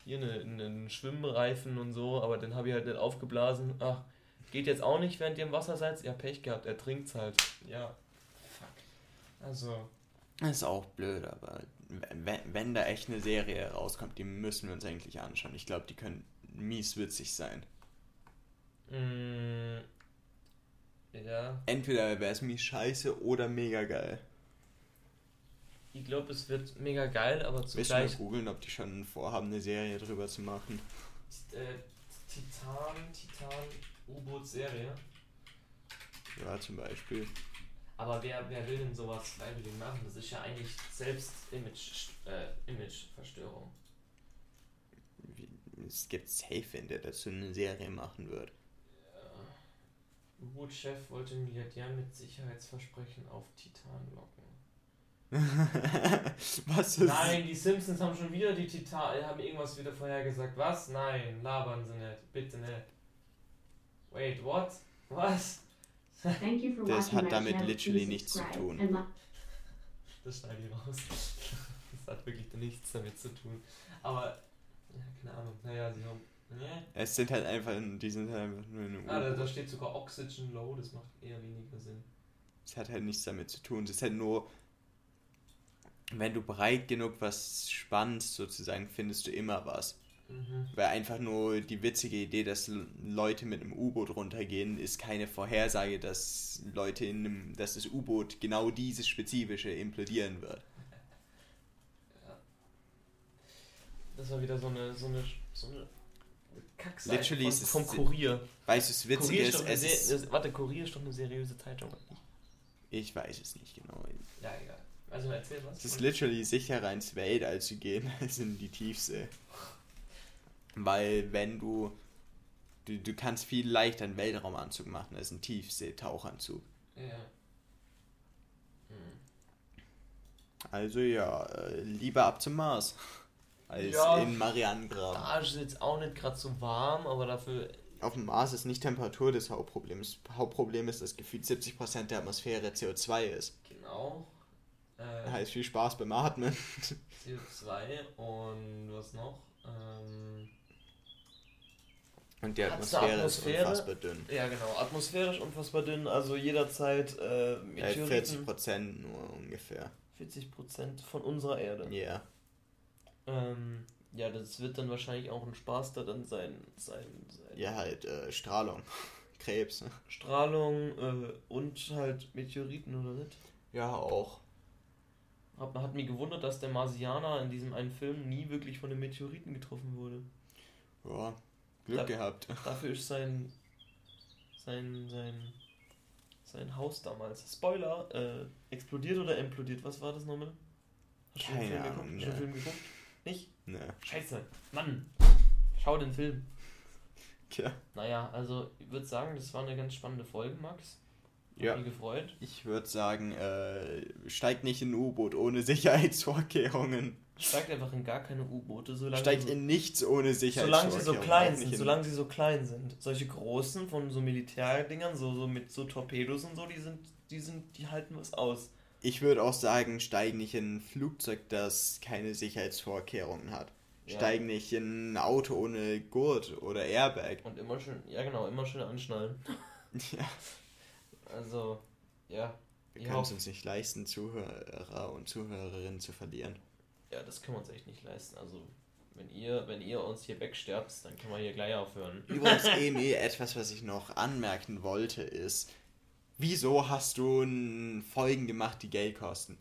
hier eine, einen Schwimmreifen und so, aber den habe ich halt nicht aufgeblasen. Ach, geht jetzt auch nicht, während ihr im Wasser seid. Ja, Pech gehabt, er trinkt's halt. Ja. Fuck. Also, das ist auch blöd, aber wenn, wenn da echt eine Serie rauskommt, die müssen wir uns eigentlich anschauen. Ich glaube, die können mies witzig sein. Mm, ja. Entweder wäre es mies scheiße oder mega geil. Ich glaube, es wird mega geil, aber zugleich... Willst du mal googeln, ob die schon vorhaben, eine Serie drüber zu machen? Äh, Titan, Titan, U-Boot-Serie. Ja, zum Beispiel. Aber wer, wer will denn sowas freiwillig machen? Das ist ja eigentlich selbst Image, äh, Imagezerstörung. Es gibt safe, wenn der dazu eine Serie machen wird. U-Boot-Chef wollte Milliardär mit Sicherheitsversprechen auf Titan locken. Was ist Nein, die Simpsons haben schon wieder die Titan, haben irgendwas wieder vorhergesagt. Was? Nein, labern sie nicht. Bitte nicht. Wait, what? Was? Das hat damit literally nichts zu tun. Das schneide ich raus. Das hat wirklich nichts damit zu tun. Aber, ja, keine Ahnung. Naja, sie haben. Nee. Es sind halt einfach, die sind halt einfach nur eine Ah, da, da steht sogar Oxygen Low, das macht eher weniger Sinn. Es hat halt nichts damit zu tun. Es ist halt nur, wenn du breit genug was spannst, sozusagen, findest du immer was. Mhm. Weil einfach nur die witzige Idee, dass Leute mit einem U-Boot runtergehen, ist keine Vorhersage, dass Leute in einem, dass das U-Boot genau dieses spezifische implodieren wird. Ja. Das war wieder so eine, so eine, so eine Kackseite Literally von, ist es, vom Kurier. Weißt du, es witzig ist, es ist... Warte, Kurier ist doch eine seriöse Zeitung. Ich weiß es nicht genau. Ja, egal. Also erzähl was. Es ist literally sicherer ins Weltall zu gehen als in die Tiefsee. Weil wenn du, du, du kannst viel leichter einen Weltraumanzug machen als einen Tiefseetauchanzug. Ja. Hm. Also ja, äh, lieber ab zum Mars als ja, in Marianengraben. Da ist es jetzt auch nicht gerade so warm, aber dafür... Auf dem Mars ist nicht Temperatur das Hauptproblem. Das Hauptproblem ist, dass gefühlt 70% der Atmosphäre CO2 ist. Genau. Äh, heißt viel Spaß beim Atmen. CO2 und was noch? Ähm, und die Atmosphäre, Atmosphäre, ist unfassbar dünn. Ja, genau. Atmosphärisch unfassbar dünn, also jederzeit äh, Meteoriten. 40 Prozent nur ungefähr. 40 Prozent von unserer Erde. Ja. Yeah. Ähm, ja, das wird dann wahrscheinlich auch ein Spaß da dann sein. sein, sein. Ja, halt äh, Strahlung. Krebs. Ne? Strahlung äh, und halt Meteoriten, oder nicht? Ja, auch. Hat, hat mich gewundert, dass der Marsianer in diesem einen Film nie wirklich von den Meteoriten getroffen wurde. Ja, Glück da, gehabt. Dafür ist sein, sein, sein, sein Haus damals, Spoiler, äh, explodiert oder implodiert. Was war das nochmal? Hast du Keine den Film Ahnung, geguckt? Hast du den Film geguckt? Nicht? Ne. Scheiße. Mann. Schau den Film. Tja. Naja, also ich würde sagen, das war eine ganz spannende Folge, Max. Hat ja. mich gefreut. Ich würde sagen, äh, steigt nicht in ein U-Boot ohne Sicherheitsvorkehrungen. Steigt einfach in gar keine U-Boote, solange Steigt so, in nichts ohne Sicherheitsvorkehrungen. Solange sie so klein sind, solange sie so klein sind. Solche großen von so Militärdingern, so, so mit so Torpedos und so, die sind, die sind, die halten was aus. Ich würde auch sagen, steig nicht in ein Flugzeug, das keine Sicherheitsvorkehrungen hat. Ja. Steig nicht in ein Auto ohne Gurt oder Airbag. Und immer schön, ja genau, immer schön anschnallen. ja. Also, ja. Wir können es uns nicht leisten, Zuhörer und Zuhörerinnen zu verlieren. Ja, das können wir uns echt nicht leisten. Also, wenn ihr, wenn ihr uns hier wegsterbt, dann können wir hier gleich aufhören. Übrigens, Emi, etwas, was ich noch anmerken wollte, ist, wieso hast du Folgen gemacht, die Geld kosten?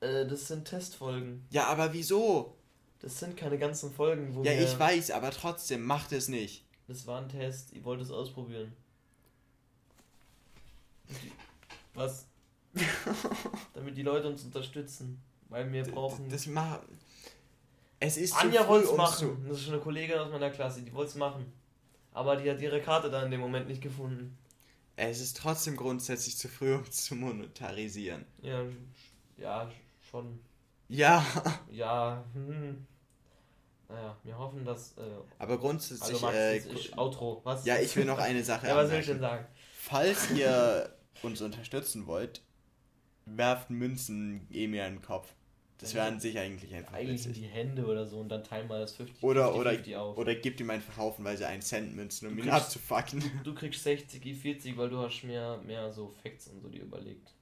Äh, das sind Testfolgen. Ja, aber wieso? Das sind keine ganzen Folgen, wo Ja, ich weiß, aber trotzdem, macht es nicht. Das war ein Test, ich wollte es ausprobieren. Was? Damit die Leute uns unterstützen. Weil wir brauchen. Das, das machen. Es ist Anja wollte es machen. Das ist schon eine Kollegin aus meiner Klasse, die wollte es machen. Aber die hat ihre Karte da in dem Moment nicht gefunden. Es ist trotzdem grundsätzlich zu früh, um zu monetarisieren. Ja, ja, schon. Ja. Ja, hm. Naja, wir hoffen, dass. Äh, Aber grundsätzlich. Also Max, äh, ich, Outro, was? Ja, ich will noch eine Sache. ja, was soll ich denn sagen? Falls ihr uns unterstützen wollt, werft Münzen eh mir in den Kopf. Das wäre an sich eigentlich einfach Eigentlich in die Hände oder so und dann teilen wir das 50 oder, 50, oder, 50 auf. Oder gib ihm einfach haufenweise einen Cent Münzen, um ihn abzufacken. Du, du kriegst 60, ich 40, weil du hast mehr, mehr so Facts und so dir überlegt.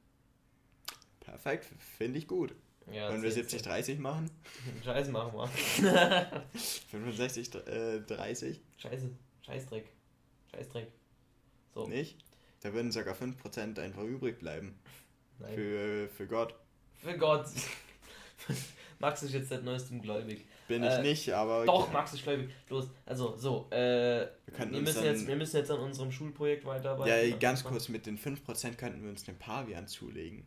Perfekt, finde ich gut. Ja, Wollen wir 70, 30 machen? Scheiße, machen wir. 65, äh, 30. Scheiße, Scheißdreck. Scheißdreck. So. Nicht? Da würden sogar 5% einfach übrig bleiben. Nein. Für, für Gott. Für Gott. Max ist jetzt seit neuestem gläubig. Bin ich äh, nicht, aber. Doch, Max ist gläubig. Los, also so, äh, wir, wir müssen jetzt, wir müssen jetzt an unserem Schulprojekt weiterarbeiten. Ja, ganz kurz, mit den 5% könnten wir uns den Pavian zulegen.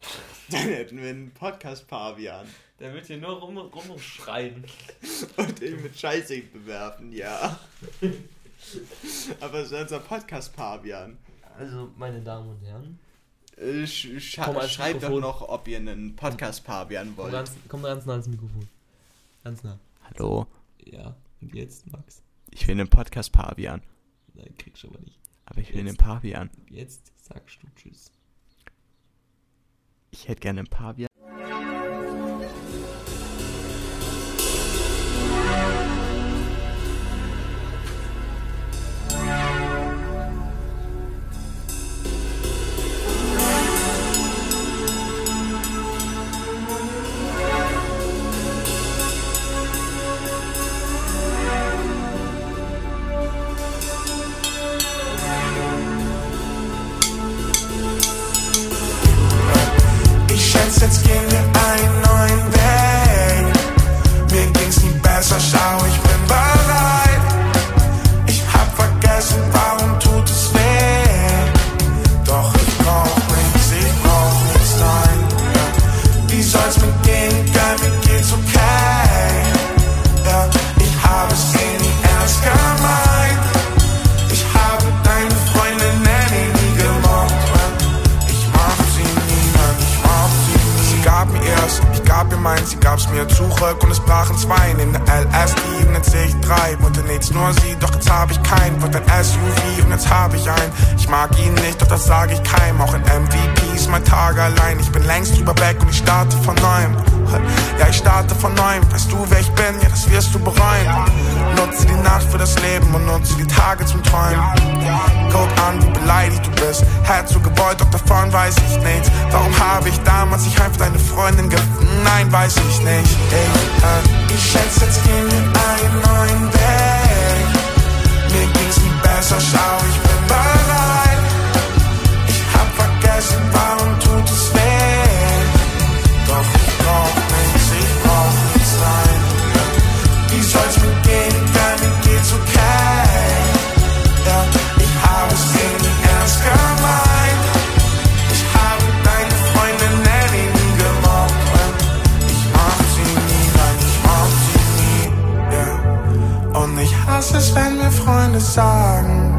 Dann hätten wir einen Podcast Pavian. Der wird hier nur rum, rumschreien. Und ihn mit Scheiße bewerfen, ja. aber es so unser Podcast Pavian. Also, meine Damen und Herren äh, sch schreibt doch noch, ob ihr einen Podcast-Pavian wollt. Komm ganz, komm ganz nah ans Mikrofon. Ganz nah. Hallo? Ja, und jetzt, Max? Ich will einen Podcast-Pavian. Nein, kriegst du aber nicht. Aber ich will einen Pavian. Jetzt sagst du Tschüss. Ich hätte gerne einen Pavian. wirst du bereuen. Nutze die Nacht für das Leben und nutze die Tage zum Träumen. Guck an, wie beleidigt du bist. Herz so gewollt, doch davon weiß ich nichts. Warum habe ich damals nicht einfach deine Freundin gefunden? Nein, weiß ich nicht. Ich, äh, ich schätze, jetzt gehen wir einen neuen Weg. Mir ging's nie besser, schau ich alles sagen.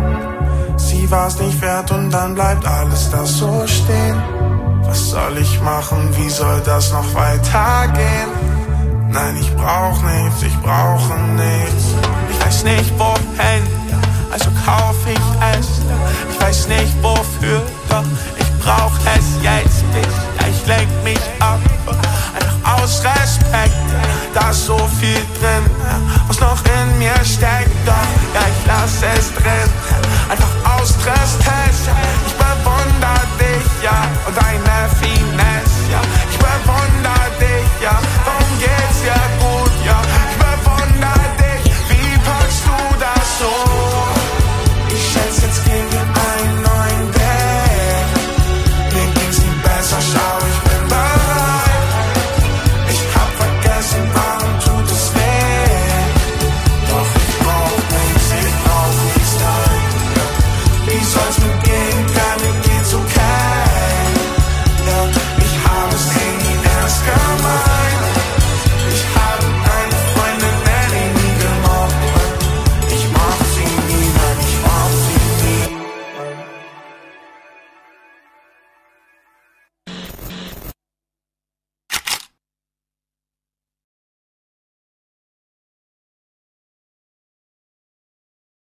Sie war's nicht wert und dann bleibt alles das so stehen. Was soll ich machen? Wie soll das noch weitergehen? Nein, ich brauch nichts, ich brauche nichts. Ich weiß nicht wohin, also kauf ich es. Ich weiß nicht wofür, doch ich brauch es jetzt nicht. Ich lenk mich ab, einfach aus Respekt da so viel drin, was noch in mir steckt. Doch ja, ich lass es drin, einfach austesten. Ich bewundere dich, ja, und deine Fähigkeit.